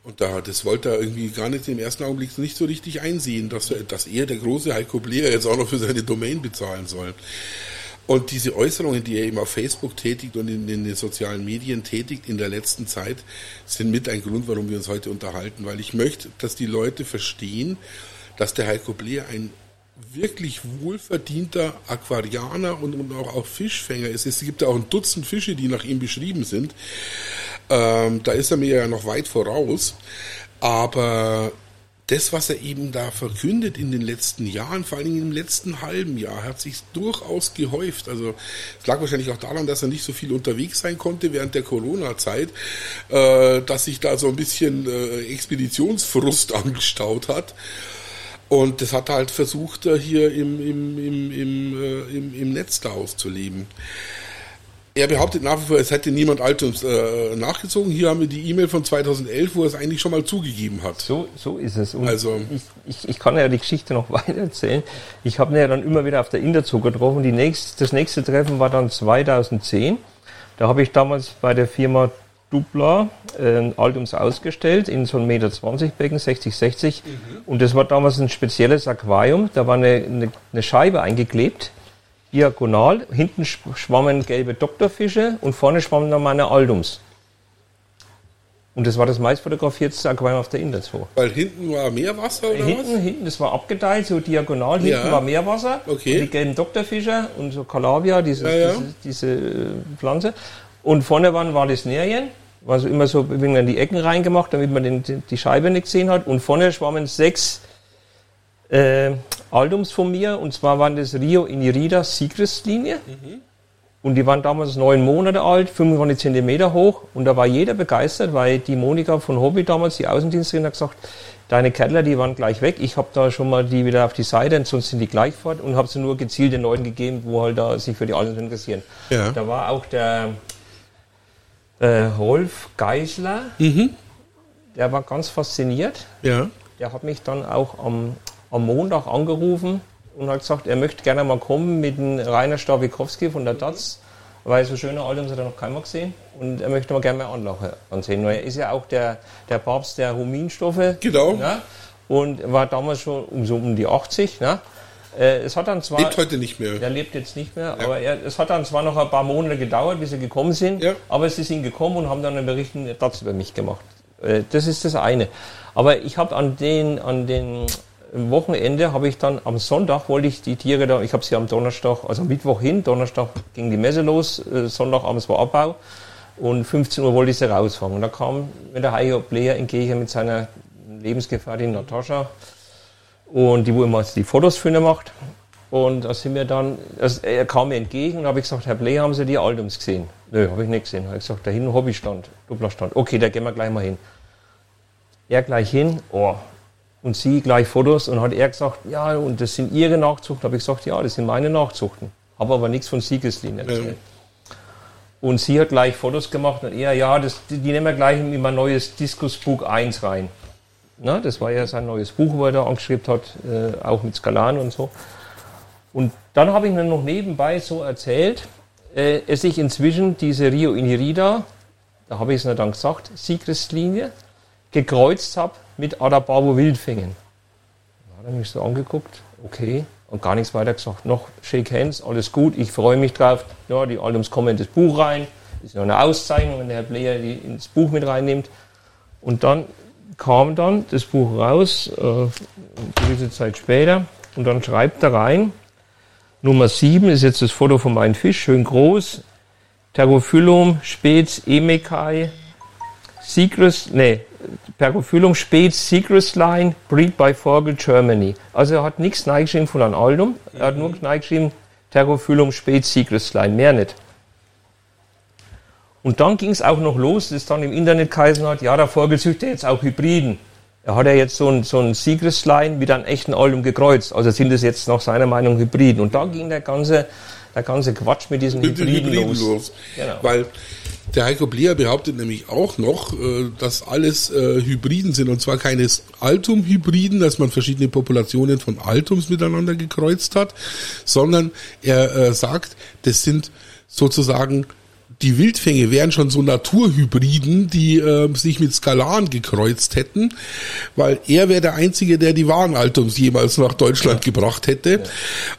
Und da, das wollte er irgendwie gar nicht im ersten Augenblick nicht so richtig einsehen, dass, dass er, der große Heiko Bleer, jetzt auch noch für seine Domain bezahlen soll. Und diese Äußerungen, die er eben auf Facebook tätigt und in, in, den sozialen Medien tätigt in der letzten Zeit, sind mit ein Grund, warum wir uns heute unterhalten, weil ich möchte, dass die Leute verstehen, dass der Heiko Bleer ein wirklich wohlverdienter Aquarianer und, und auch, auch, Fischfänger ist. Es gibt ja auch ein Dutzend Fische, die nach ihm beschrieben sind. Ähm, da ist er mir ja noch weit voraus. Aber das, was er eben da verkündet in den letzten Jahren, vor allen Dingen im letzten halben Jahr, hat sich durchaus gehäuft. Also es lag wahrscheinlich auch daran, dass er nicht so viel unterwegs sein konnte während der Corona-Zeit, äh, dass sich da so ein bisschen äh, Expeditionsfrust angestaut hat. Und das hat er halt versucht, hier im, im, im, im, äh, im, im Netz da auszuleben. Er behauptet nach wie vor, es hätte niemand Altums äh, nachgezogen. Hier haben wir die E-Mail von 2011, wo er es eigentlich schon mal zugegeben hat. So, so ist es. Und also ich, ich, ich kann ja die Geschichte noch weiter erzählen. Ich habe ihn ja dann immer wieder auf der Interzug getroffen. Die nächst, das nächste Treffen war dann 2010. Da habe ich damals bei der Firma Dupla äh, Altums ausgestellt in so einem Meter 20 Becken, 60, 60. Mhm. Und das war damals ein spezielles Aquarium. Da war eine, eine, eine Scheibe eingeklebt diagonal. Hinten schwammen gelbe Doktorfische und vorne schwammen dann meine Aldums. Und das war das meist fotografierte Aquarium auf der Interzoo. Weil hinten war Meerwasser oder hinten, was? Hinten, das war abgeteilt, so diagonal. Hinten ja. war Meerwasser. Okay. die gelben Doktorfische und so Calavia, diese, ja, ja. diese, diese, äh, Pflanze. Und vorne waren Valisnerien. War so immer so wegen an die Ecken reingemacht, damit man den, die Scheibe nicht gesehen hat. Und vorne schwammen sechs äh, Albums von mir. Und zwar waren das Rio Inirida Sigris-Linie. Mhm. Und die waren damals neun Monate alt, 25 Zentimeter hoch. Und da war jeder begeistert, weil die Monika von Hobby damals, die Außendienstlerin, hat gesagt, deine Kettler, die waren gleich weg. Ich habe da schon mal die wieder auf die Seite, und sonst sind die gleich fort. Und habe sie nur gezielt den Leuten gegeben, wo halt da sich für die Alten interessieren. Ja. Da war auch der äh, Rolf Geisler, mhm. der war ganz fasziniert. Ja. Der hat mich dann auch am am Montag angerufen und hat gesagt, er möchte gerne mal kommen mit dem Rainer Stawikowski von der DATS, weil so schöne Albums hat er noch keiner gesehen und er möchte mal gerne mal Anlache ansehen. Weil er ist ja auch der, der Papst der Huminstoffe. Genau. Ne? Und war damals schon um so um die 80. Ne? Äh, es hat dann zwar. Lebt heute nicht mehr. Er lebt jetzt nicht mehr, ja. aber er, es hat dann zwar noch ein paar Monate gedauert, bis sie gekommen sind, ja. aber sie sind gekommen und haben dann einen Berichten Platz über mich gemacht. Äh, das ist das eine. Aber ich habe an den, an den Wochenende habe ich dann am Sonntag wollte ich die Tiere da, ich habe sie am Donnerstag, also Mittwoch hin, Donnerstag ging die Messe los, äh, Sonntagabends war Abbau und 15 Uhr wollte ich sie rausfangen. Und da kam mir der Heiko Player entgegen mit seiner Lebensgefährtin Natascha und die, wo immer die Fotos für ihn macht. Und da sind wir dann, also er kam mir entgegen und habe ich gesagt, Herr Player, haben Sie die Albums gesehen? Nö, habe ich nicht gesehen. Habe ich gesagt, da hinten Hobbystand, Dopplerstand. Okay, da gehen wir gleich mal hin. Er gleich hin, oh, und sie gleich Fotos und hat er gesagt, ja, und das sind ihre Nachzuchten. Habe ich gesagt, ja, das sind meine Nachzuchten. Habe aber nichts von Siegeslinien erzählt. Ja. Und sie hat gleich Fotos gemacht und er, ja, das, die, die nehmen wir gleich in mein neues Diskusbuch 1 rein. Na, das war ja sein neues Buch, wo er da angeschrieben hat, äh, auch mit Skalan und so. Und dann habe ich mir noch nebenbei so erzählt, äh, es ich inzwischen diese Rio Inirida, da habe ich es dann gesagt, Siegeslinie, gekreuzt habe mit Adababo Wildfängen. Da hat er mich so angeguckt, okay, und gar nichts weiter gesagt. Noch Shake Hands, alles gut, ich freue mich drauf. Ja, die Albums kommen in das Buch rein. Das ist noch eine Auszeichnung, wenn der Herr Player die ins Buch mit reinnimmt. Und dann kam dann das Buch raus, äh, eine gewisse Zeit später, und dann schreibt er rein, Nummer 7 ist jetzt das Foto von meinem Fisch, schön groß, Pterophyllum, Spez, Emekai, Secrets, nee, Pergophyllum Spez, Secrets Line, Breed by Vogel, Germany. Also er hat nichts neigeschrieben von einem Aldum, er hat nur neigeschrieben Pterophyllum Spez, Secrets Line, mehr nicht. Und dann ging es auch noch los, dass dann im Internet geheißen hat, ja, der Vogel züchtet jetzt auch Hybriden. Er hat ja jetzt so ein, so ein Secret-Line mit einem echten Aldum gekreuzt. Also sind es jetzt nach seiner Meinung Hybriden. Und da ging der ganze, der ganze Quatsch mit diesen mit Hybriden, Hybriden los. los. Genau. Weil der Heiko Bleer behauptet nämlich auch noch, äh, dass alles äh, Hybriden sind. Und zwar keine Altum-Hybriden, dass man verschiedene Populationen von Altums miteinander gekreuzt hat, sondern er äh, sagt, das sind sozusagen die Wildfänge wären schon so Naturhybriden, die äh, sich mit Skalaren gekreuzt hätten, weil er wäre der Einzige, der die Wagenaltums jemals nach Deutschland ja. gebracht hätte. Ja.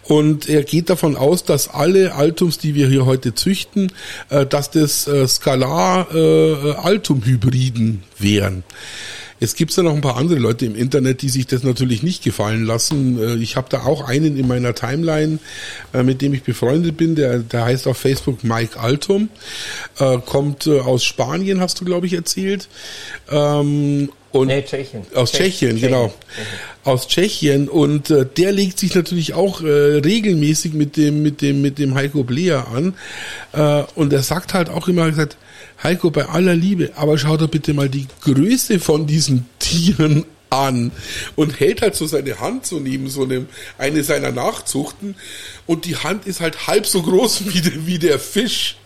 Und er geht davon aus, dass alle Altums, die wir hier heute züchten, äh, dass das äh, Skalar-Altum-Hybriden äh, wären. Es gibt ja noch ein paar andere Leute im Internet, die sich das natürlich nicht gefallen lassen. Äh, ich habe da auch einen in meiner Timeline, äh, mit dem ich befreundet bin, der, der heißt auf Facebook Mike Altum, äh, kommt aus Spanien, hast du, glaube ich, erzählt. Ähm, und nee, Tschechien. Aus Tschechien, Tschechien genau. Mhm. Aus Tschechien und äh, der legt sich natürlich auch äh, regelmäßig mit dem mit dem mit dem Heiko Blea an äh, und er sagt halt auch immer gesagt, Heiko, bei aller Liebe, aber schau doch bitte mal die Größe von diesen Tieren an und hält halt so seine Hand so neben so einem, eine seiner Nachzuchten und die Hand ist halt halb so groß wie der, wie der Fisch.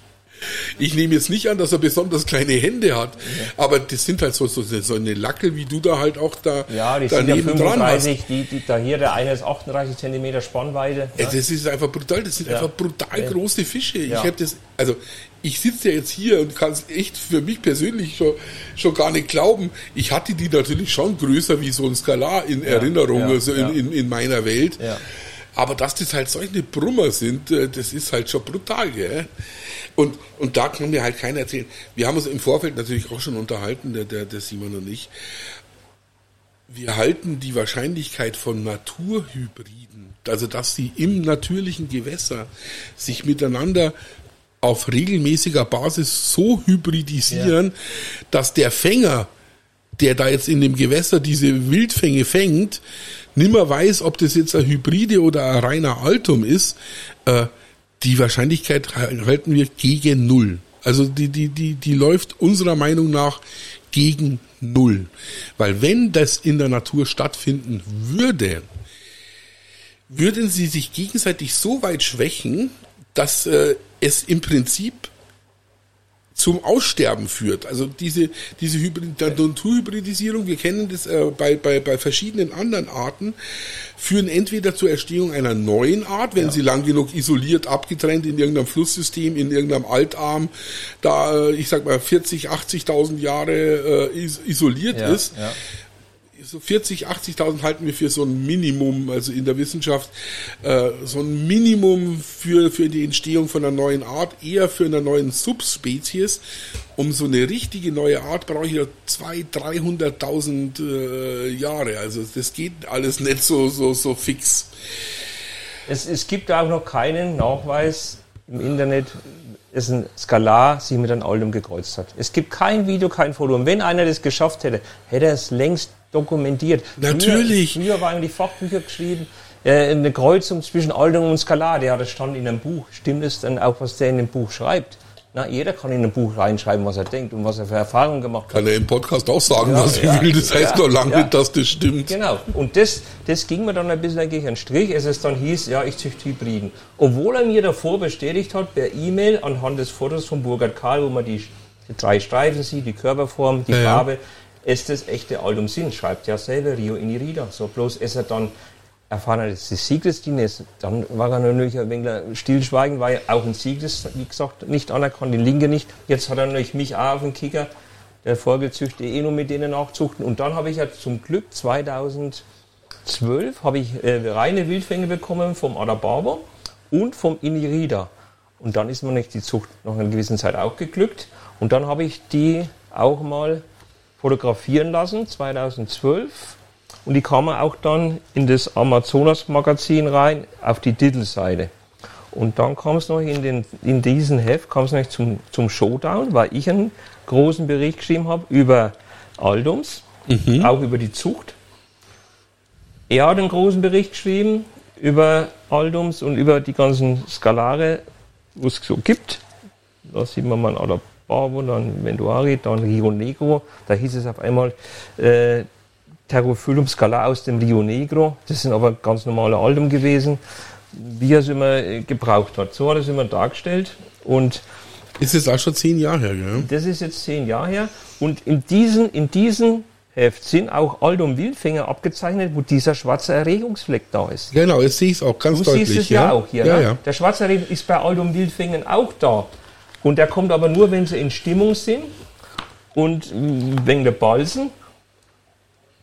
Ich nehme jetzt nicht an, dass er besonders kleine Hände hat, ja. aber das sind halt so, so, so eine Lacke, wie du da halt auch da Ja, die sind ja 35, die, die, da hier, der eine ist 38 Zentimeter Spannweite. Ja. Das ist einfach brutal, das sind einfach brutal große Fische. Ich habe das, also ich sitze ja jetzt hier und kann es echt für mich persönlich schon, schon gar nicht glauben. Ich hatte die natürlich schon größer wie so ein Skalar in Erinnerung, also in, in, in meiner Welt. Aber dass das halt solche Brummer sind, äh, das ist halt schon brutal, gell? Und, und da kann mir halt keiner erzählen. Wir haben uns im Vorfeld natürlich auch schon unterhalten, der, der, der Simon und ich. Wir halten die Wahrscheinlichkeit von Naturhybriden, also dass sie im natürlichen Gewässer sich miteinander auf regelmäßiger Basis so hybridisieren, ja. dass der Fänger, der da jetzt in dem Gewässer diese Wildfänge fängt, nimmer weiß, ob das jetzt ein Hybride oder ein reiner Altum ist. Äh, die Wahrscheinlichkeit halten wir gegen null. Also die, die, die, die läuft unserer Meinung nach gegen null. Weil wenn das in der Natur stattfinden würde, würden sie sich gegenseitig so weit schwächen, dass äh, es im Prinzip zum Aussterben führt. Also diese, diese Hybrid Naturhybridisierung, wir kennen das äh, bei, bei, bei verschiedenen anderen Arten, führen entweder zur Entstehung einer neuen Art, wenn ja. sie lang genug isoliert, abgetrennt in irgendeinem Flusssystem, in irgendeinem Altarm, da, äh, ich sag mal, 40, 80.000 Jahre äh, isoliert ja, ist. Ja so 40, 80.000 halten wir für so ein Minimum, also in der Wissenschaft, äh, so ein Minimum für, für die Entstehung von einer neuen Art, eher für einer neuen Subspezies. Um so eine richtige neue Art brauche ich ja 200.000, 300.000 äh, Jahre. Also das geht alles nicht so, so, so fix. Es, es gibt auch noch keinen Nachweis im Internet, dass ein Skalar sich mit einem Aldum gekreuzt hat. Es gibt kein Video, kein Foto. Und wenn einer das geschafft hätte, hätte er es längst dokumentiert. Natürlich. Früher, früher waren die Fachbücher geschrieben, äh, eine Kreuzung zwischen Aldum und Skalar, der hat stand in einem Buch. Stimmt es dann auch, was der in dem Buch schreibt? Na, jeder kann in ein Buch reinschreiben, was er denkt und was er für Erfahrungen gemacht hat. Kann er im Podcast auch sagen, ja, was er ja, will. Das heißt ja, noch lange ja. nicht, dass das stimmt. Genau. Und das, das ging mir dann ein bisschen gegen einen Strich, als es dann hieß, ja, ich züchte Hybriden. Obwohl er mir davor bestätigt hat, per E-Mail anhand des Fotos von Burkhard Karl, wo man die, die drei Streifen sieht, die Körperform, die Farbe, ist das echte Aldum sind, schreibt ja selber Rio Inirida. So bloß ist er dann erfahren dass das Siegesdienst ist, dann war er natürlich ein wenig stillschweigen, weil auch ein Sieges, wie gesagt, nicht anerkannt, die Linke nicht. Jetzt hat er natürlich mich auch auf den Kicker, der Vogelzüchter eh nur mit denen nachzuchten. Und dann habe ich ja zum Glück 2012 habe ich äh, reine Wildfänge bekommen vom Adababa und vom Inirida. Und dann ist mir nicht die Zucht nach einer gewissen Zeit auch geglückt. Und dann habe ich die auch mal fotografieren lassen, 2012 und die kamen auch dann in das Amazonas-Magazin rein, auf die Titelseite. Und dann kam es noch in, den, in diesen Heft kam es noch zum, zum Showdown, weil ich einen großen Bericht geschrieben habe über Aldums, mhm. auch über die Zucht. Er hat einen großen Bericht geschrieben über Aldums und über die ganzen Skalare, wo es so gibt. Da sieht man mal Alababo, dann Venduari, dann Rio Negro. Da hieß es auf einmal, äh, Terrophyllum scala aus dem Rio Negro. Das sind aber ganz normale Aldum gewesen, wie er es immer äh, gebraucht hat. So hat er es immer dargestellt. Und ist jetzt auch schon zehn Jahre her, gell? Das ist jetzt zehn Jahre her. Und in diesen, in diesen Heft sind auch Aldum Wildfänger abgezeichnet, wo dieser schwarze Erregungsfleck da ist. Genau, jetzt sehe ich es auch ganz du deutlich. Du siehst es ja, ja auch hier. Ja, ne? ja. Der schwarze Erregung ist bei Aldum Wildfängern auch da. Und der kommt aber nur, wenn sie in Stimmung sind und wegen der Balsen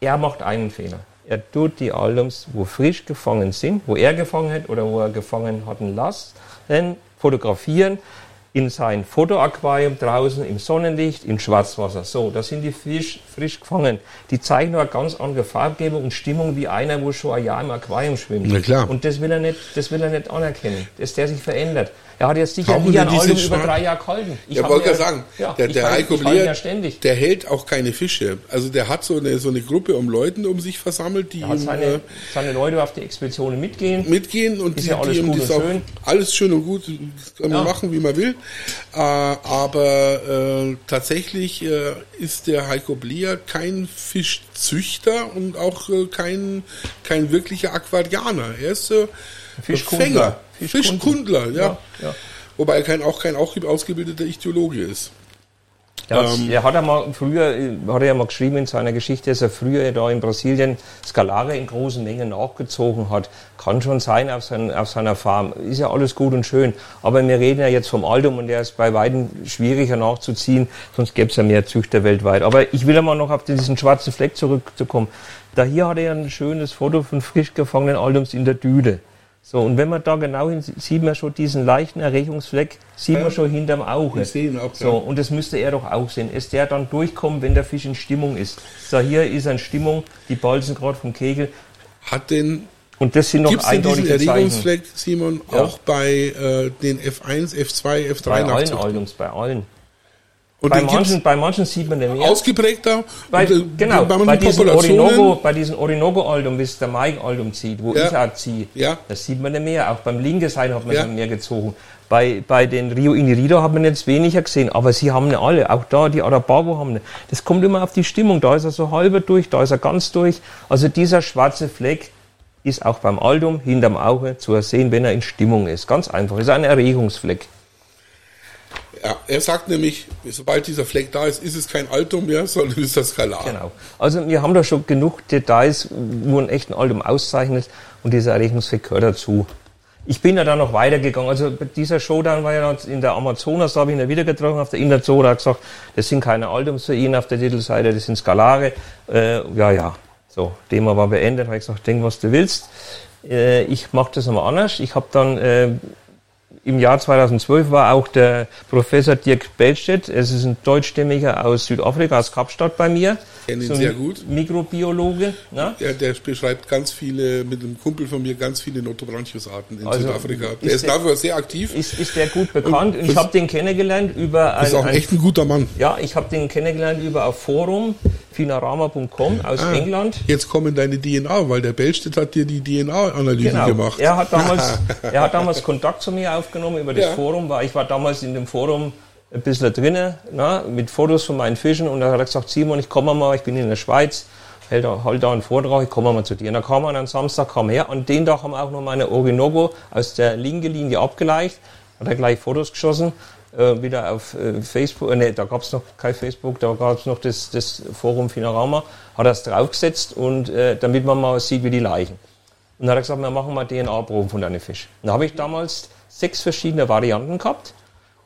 er macht einen Fehler. Er tut die Albums, wo frisch gefangen sind, wo er gefangen hat oder wo er gefangen hatten lassen, fotografieren in sein Fotoaquarium draußen im Sonnenlicht, im Schwarzwasser. So, da sind die Fisch frisch gefangen. Die zeigen nur eine ganz andere Farbgebung und Stimmung wie einer, wo schon ein Jahr im Aquarium schwimmt. Na klar. Und das will er nicht, das will er nicht anerkennen, dass der sich verändert. Er hat jetzt sicher nie ein Album über drei Jahre gehalten. Ich ja, wollte ja sagen, ja, der, der Heiko Blier, ja der hält auch keine Fische. Also der hat so eine, so eine Gruppe um Leuten um sich versammelt, die ihm, seine, äh, seine Leute auf die Expeditionen mitgehen. Mitgehen und ist die, ja alles, die gut und schön. alles schön und gut, kann man machen, wie man will. Äh, aber äh, tatsächlich äh, ist der Heiko Blier kein Fischzüchter und auch äh, kein, kein wirklicher Aquarianer. Er ist äh, Fischkundler. Fischkundler, ja. ja, ja. Wobei er kein, auch kein ausgebildeter Ichthyologe ist. Ähm, er hat ja mal früher, hat er ja mal geschrieben in seiner Geschichte, dass er früher da in Brasilien Skalare in großen Mengen nachgezogen hat. Kann schon sein auf, sein, auf seiner Farm. Ist ja alles gut und schön. Aber wir reden ja jetzt vom Aldum und der ist bei weitem schwieriger nachzuziehen, sonst gäbe es ja mehr Züchter weltweit. Aber ich will ja mal noch auf diesen schwarzen Fleck zurückzukommen. Da hier hat er ein schönes Foto von frisch gefangenen Aldums in der Düde. So, und wenn man da genau hin sieht man schon diesen leichten Erregungsfleck, sieht man schon hinterm Auge. Ich sehe ihn auch. So, und das müsste er doch auch sehen. Ist der dann durchkommt, wenn der Fisch in Stimmung ist? So, hier ist er in Stimmung, die Balzen gerade vom Kegel. Hat den und das sind noch Gibt's eindeutige diesen Erregungsfleck, Simon, ja. auch bei äh, den F1, F2, F3 Bei allen Aldungs, bei allen. Und bei, manchen, bei manchen sieht man den mehr. Ausgeprägter. Bei, und, genau, bei, bei diesen Orinoco, bei diesen Orinoco-Aldum, wie es der Mike-Aldum zieht, wo ja. ich auch ziehe, ja. das sieht man den mehr. Auch beim linken Seite hat man ja. mehr gezogen. Bei, bei den Rio Inirida hat man jetzt weniger gesehen, aber sie haben ne alle. Auch da, die Arababo haben ne. Das kommt immer auf die Stimmung. Da ist er so halber durch, da ist er ganz durch. Also dieser schwarze Fleck ist auch beim Aldum hinterm Auge zu sehen, wenn er in Stimmung ist. Ganz einfach. Ist ein Erregungsfleck. Ja, er sagt nämlich, sobald dieser Fleck da ist, ist es kein Altum mehr, sondern ist das Skalar. Genau. Also wir haben da schon genug Details, wo ein echten Altum auszeichnet und dieser Erregungsfleck gehört dazu. Ich bin ja dann noch weitergegangen. Also dieser Showdown war ja in der Amazonas, da habe ich ihn ja wieder getroffen auf der Interzone, hat gesagt, das sind keine Altums für ihn auf der Titelseite, das sind Skalare. Äh, ja, ja, So, Thema war beendet, habe ich gesagt, denk, was du willst. Äh, ich mache das nochmal anders. Ich habe dann äh, im Jahr 2012 war auch der Professor Dirk Bellstedt, es ist ein Deutschstämmiger aus Südafrika, aus Kapstadt bei mir. Kenne ihn so sehr gut. Mikrobiologe. Ne? Ja, der beschreibt ganz viele, mit einem Kumpel von mir, ganz viele Notobranchius-Arten in also Südafrika. Der ist, ist dafür sehr aktiv. Ist, ist der gut bekannt. Und ich habe den kennengelernt über ein... Ist auch ein, echt ein guter Mann. Ja, ich habe den kennengelernt über ein Forum, finarama.com aus ah, England. Jetzt kommen deine DNA, weil der Bellstedt hat dir die DNA-Analysen genau. gemacht. Er hat damals, er hat damals Kontakt zu mir aufgenommen über das ja. Forum, weil ich war damals in dem Forum ein bisschen drinnen, na, mit Fotos von meinen Fischen und dann hat er gesagt, Simon, ich komme mal, ich bin in der Schweiz, hält da, halt da einen Vortrag, ich komme mal zu dir. Und dann kam er am Samstag, kam her und den Tag haben auch noch meine Orinoco aus der linken Linie abgeleicht, hat er gleich Fotos geschossen, äh, wieder auf äh, Facebook, äh, nee, da gab es noch kein Facebook, da gab es noch das, das Forum Finarama, hat es draufgesetzt und äh, damit man mal sieht, wie die Leichen. Und dann hat er gesagt, wir machen mal DNA-Proben von deinen Fischen. Dann habe ich damals sechs verschiedene Varianten gehabt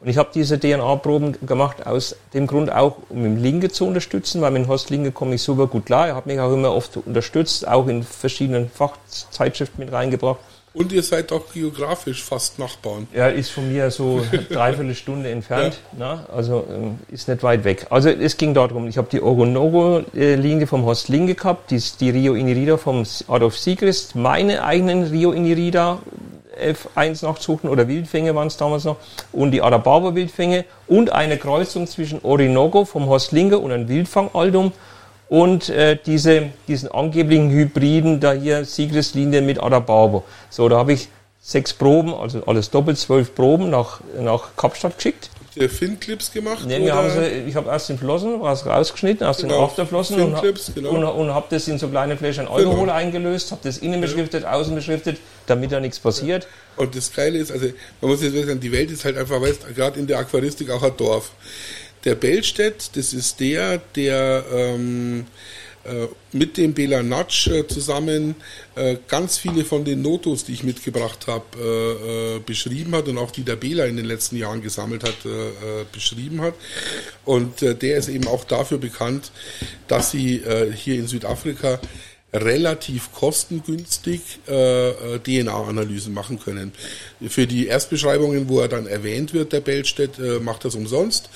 und ich habe diese DNA-Proben gemacht aus dem Grund auch, um im Linke zu unterstützen, weil mit Horst Linke komme ich super gut klar. Er hat mich auch immer oft unterstützt, auch in verschiedenen Fachzeitschriften mit reingebracht. Und ihr seid auch geografisch fast Nachbarn. Ja, ist von mir so dreiviertel Stunde entfernt. Ja. Na, also ähm, ist nicht weit weg. Also es ging darum, ich habe die Orinoco-Linie vom Horst Linke gehabt, die, die Rio Inirida vom Adolf Sigrist, meine eigenen Rio Inirida F1 nachzuchten oder Wildfänge waren es damals noch und die Arababa Wildfänge und eine Kreuzung zwischen Orinoco vom Horst Linke und ein Wildfangalbum und äh, diese, diesen angeblichen Hybriden da hier Sigrislinie mit Arababa. So, da habe ich sechs Proben, also alles doppelt zwölf Proben nach, nach Kapstadt geschickt ihr Finclips gemacht? Nee, wir haben sie, ich habe erst den Flossen, was rausgeschnitten, aus genau. den Afterflossen und, genau. und, und habe das in so kleine Fläschchen Alkohol genau. eingelöst, habe das innen beschriftet, ja. außen beschriftet, damit da nichts passiert. Und das Geile ist, also man muss jetzt sagen, die Welt ist halt einfach, weißt gerade in der Aquaristik auch ein Dorf. Der Bellstedt, das ist der, der ähm, äh, mit dem Bela Natsch äh, zusammen äh, ganz viele von den Notos, die ich mitgebracht habe, beschrieben hat und auch die der Bela in den letzten Jahren gesammelt hat, beschrieben hat. Und der ist eben auch dafür bekannt, dass sie hier in Südafrika relativ kostengünstig äh, äh DNA-Analysen machen können. Für die Erstbeschreibungen, wo er dann erwähnt wird, der Bellstedt, äh, macht das umsonst.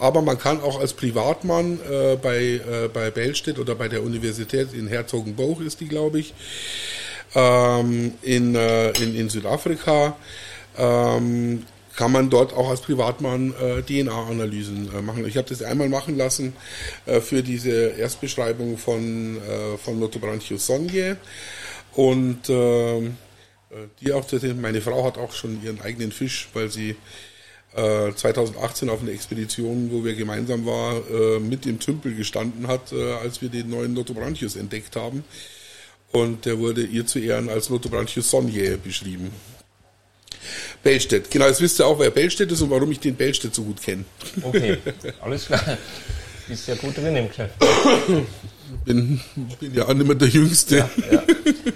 Aber man kann auch als Privatmann äh, bei, äh, bei Bellstedt oder bei der Universität in Herzogenbuch ist die, glaube ich, ähm, in, äh, in, in Südafrika, ähm, kann man dort auch als Privatmann äh, DNA-Analysen äh, machen. Ich habe das einmal machen lassen äh, für diese Erstbeschreibung von, äh, von Notobranchius sonje und ähm, äh, die auch, meine Frau hat auch schon ihren eigenen Fisch, weil sie 2018 äh, auf einer Expedition, wo wir gemeinsam waren, äh, mit dem Tümpel gestanden hat, äh, als wir den neuen Notobranchius entdeckt haben. Und der wurde ihr zu Ehren als Notobranchius sonje beschrieben. Bellstedt. Genau, jetzt wisst ihr auch, wer Bellstedt ist und warum ich den Bellstedt so gut kenne. Okay, alles klar. Ist ja gut drin im Geschäft. Bin, bin ja auch nicht mehr der Jüngste. Ja, ja.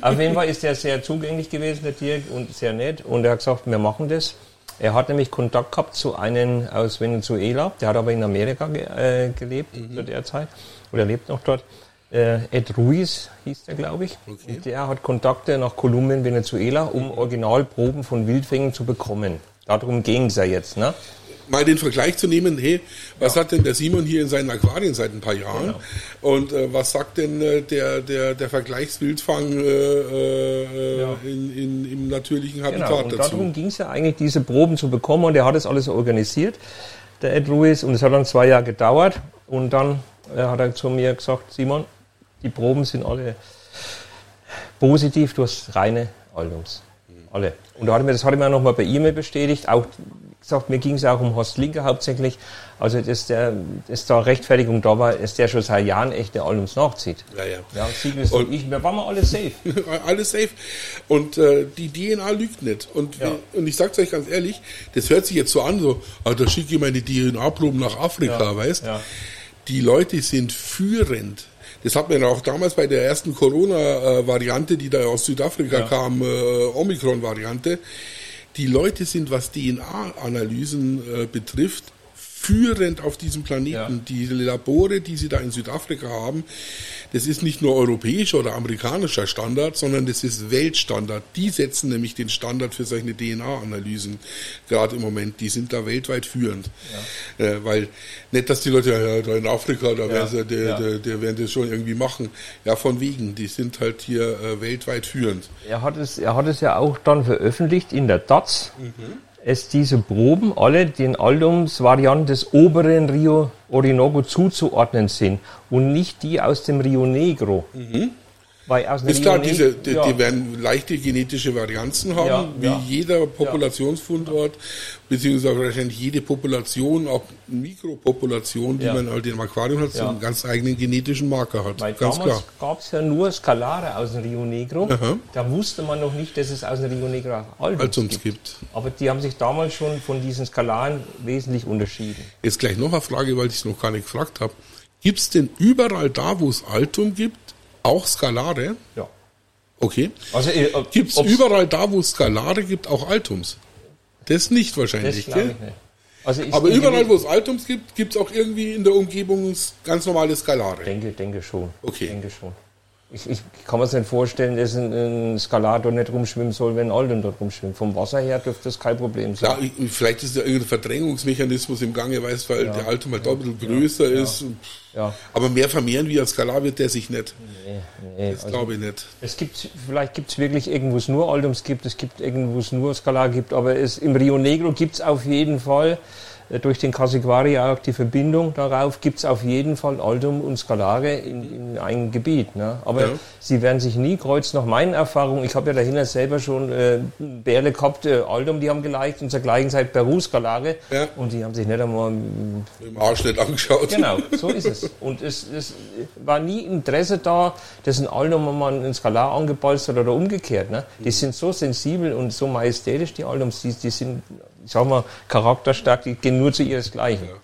Auf jeden Fall ist er sehr zugänglich gewesen, der Dirk, und sehr nett. Und er hat gesagt, wir machen das. Er hat nämlich Kontakt gehabt zu einem aus Venezuela, der hat aber in Amerika ge äh, gelebt mhm. zu der Zeit oder lebt noch dort. Äh, Ed Ruiz hieß der, glaube ich. Okay. Der hat Kontakte nach Kolumbien, Venezuela, um Originalproben von Wildfängen zu bekommen. Darum ging es ja jetzt. Ne? Mal den Vergleich zu nehmen, hey, was ja. hat denn der Simon hier in seinen Aquarien seit ein paar Jahren? Genau. Und äh, was sagt denn äh, der, der, der Vergleichswildfang äh, äh, ja. in, in, im natürlichen Habitat genau. und dazu? Darum ging es ja eigentlich, diese Proben zu bekommen und er hat das alles organisiert, der Ed Ruiz, und es hat dann zwei Jahre gedauert und dann äh, hat er zu mir gesagt, Simon, die Proben sind alle positiv, du hast reine Aldungs. Alle. Und da hat mir, das hat er mir nochmal per E-Mail bestätigt, auch gesagt, mir ging es auch um Horst Linke hauptsächlich. Also, dass, der, dass da Rechtfertigung da war, dass der schon seit Jahren echt der Allums nachzieht. Ja, ja. Ja, Siegel und ich, wir waren mal alles safe. alles safe. Und äh, die DNA lügt nicht. Und, ja. und ich sag's euch ganz ehrlich, das hört sich jetzt so an, so, ah, da schicke ich meine DNA-Proben nach Afrika, ja. weißt? Ja. Die Leute sind führend. Das hat man auch damals bei der ersten Corona-Variante, die da aus Südafrika ja. kam, äh, Omikron-Variante die Leute sind, was DNA-Analysen äh, betrifft, führend auf diesem Planeten. Ja. Die Labore, die sie da in Südafrika haben, das ist nicht nur europäischer oder amerikanischer Standard, sondern das ist Weltstandard. Die setzen nämlich den Standard für solche DNA-Analysen gerade im Moment. Die sind da weltweit führend. Ja. Äh, weil nicht, dass die Leute, ja, da in Afrika, da ja. sie, der, ja. der, der werden das schon irgendwie machen. Ja, von wegen. Die sind halt hier äh, weltweit führend. Er hat, es, er hat es ja auch dann veröffentlicht in der DATS. Mhm es diese Proben alle den Alterungsvarianten des oberen Rio Orinoco zuzuordnen sind und nicht die aus dem Rio Negro. Mhm. Weil aus ist klar, diese, die, ja. die, werden leichte genetische Varianzen haben, ja, wie jeder Populationsfundort, beziehungsweise wahrscheinlich jede Population, auch Mikropopulation, die man halt im Aquarium hat, so einen ganz eigenen genetischen Marker hat. Weil ganz damals gab es ja nur Skalare aus dem Rio Negro. Aha. Da wusste man noch nicht, dass es aus dem Rio Negro Altums, Altums gibt. gibt. Aber die haben sich damals schon von diesen Skalaren wesentlich unterschieden. Jetzt gleich noch eine Frage, weil ich es noch gar nicht gefragt habe. Gibt es denn überall da, wo es Altum gibt, auch Skalare? Ja. Okay. Also, äh, gibt es überall da, wo es Skalare gibt, auch Altums? Das nicht wahrscheinlich, das gell? Also Aber überall, wo es Altums gibt, gibt es auch irgendwie in der Umgebung ganz normale Skalare. Denke, denke schon. Okay. Denke schon. Ich, ich kann mir das nicht vorstellen, dass ein, ein Skalator nicht rumschwimmen soll, wenn ein Alden dort rumschwimmt. Vom Wasser her dürfte das kein Problem sein. Ja, vielleicht ist ja irgendein Verdrängungsmechanismus im Gange, weiß, weil ja. der Altum halt ja. doppelt ja. größer ja. ist. Ja. Aber mehr vermehren wie ein Skalar wird der sich nicht. Nee, nee. Das also, glaube ich nicht. Es gibt, vielleicht gibt es wirklich irgendwo es nur Altums gibt, es gibt irgendwo es nur Skalar gibt, aber es, im Rio Negro gibt es auf jeden Fall durch den Casiguari auch die Verbindung darauf, gibt es auf jeden Fall Altum und Skalare in, in einem Gebiet. Ne? Aber ja. sie werden sich nie kreuzen, nach meinen Erfahrungen. Ich habe ja dahinter selber schon äh, Bärle gehabt, äh, Altum, die haben geleicht und zur gleichen Zeit Peru Skalare ja. und die haben sich nicht einmal im Arsch nicht angeschaut. Genau, so ist es. Und es, es war nie Interesse da, dass ein Altum mal ein Skalar angebolzt hat oder umgekehrt. Ne? Die mhm. sind so sensibel und so majestätisch, die Altums, die, die sind ich sag mal, charakterstark, die gehen nur zu ihresgleichen. Ja.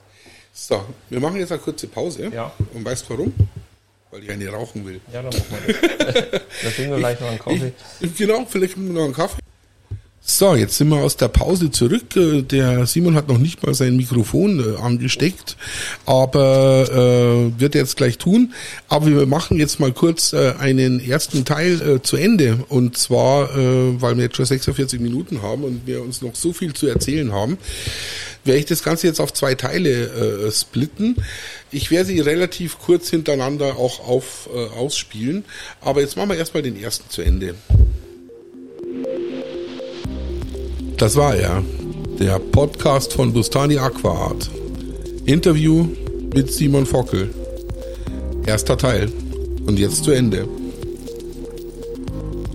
So, wir machen jetzt eine kurze Pause. Ja. Und weißt warum? Weil ich eine rauchen will. Ja, dann machen wir das. da trinken wir gleich noch einen Kaffee. Ich, genau, vielleicht noch einen Kaffee. So, jetzt sind wir aus der Pause zurück. Äh, der Simon hat noch nicht mal sein Mikrofon äh, angesteckt, aber äh, wird jetzt gleich tun. Aber wir machen jetzt mal kurz äh, einen ersten Teil äh, zu Ende. Und zwar, äh, weil wir jetzt schon 46 Minuten haben und wir uns noch so viel zu erzählen haben, werde ich das Ganze jetzt auf zwei Teile äh, splitten. Ich werde sie relativ kurz hintereinander auch auf, äh, ausspielen. Aber jetzt machen wir erstmal den ersten zu Ende. Das war er, der Podcast von Bustani Aquaart. Interview mit Simon Fockel. Erster Teil. Und jetzt zu Ende.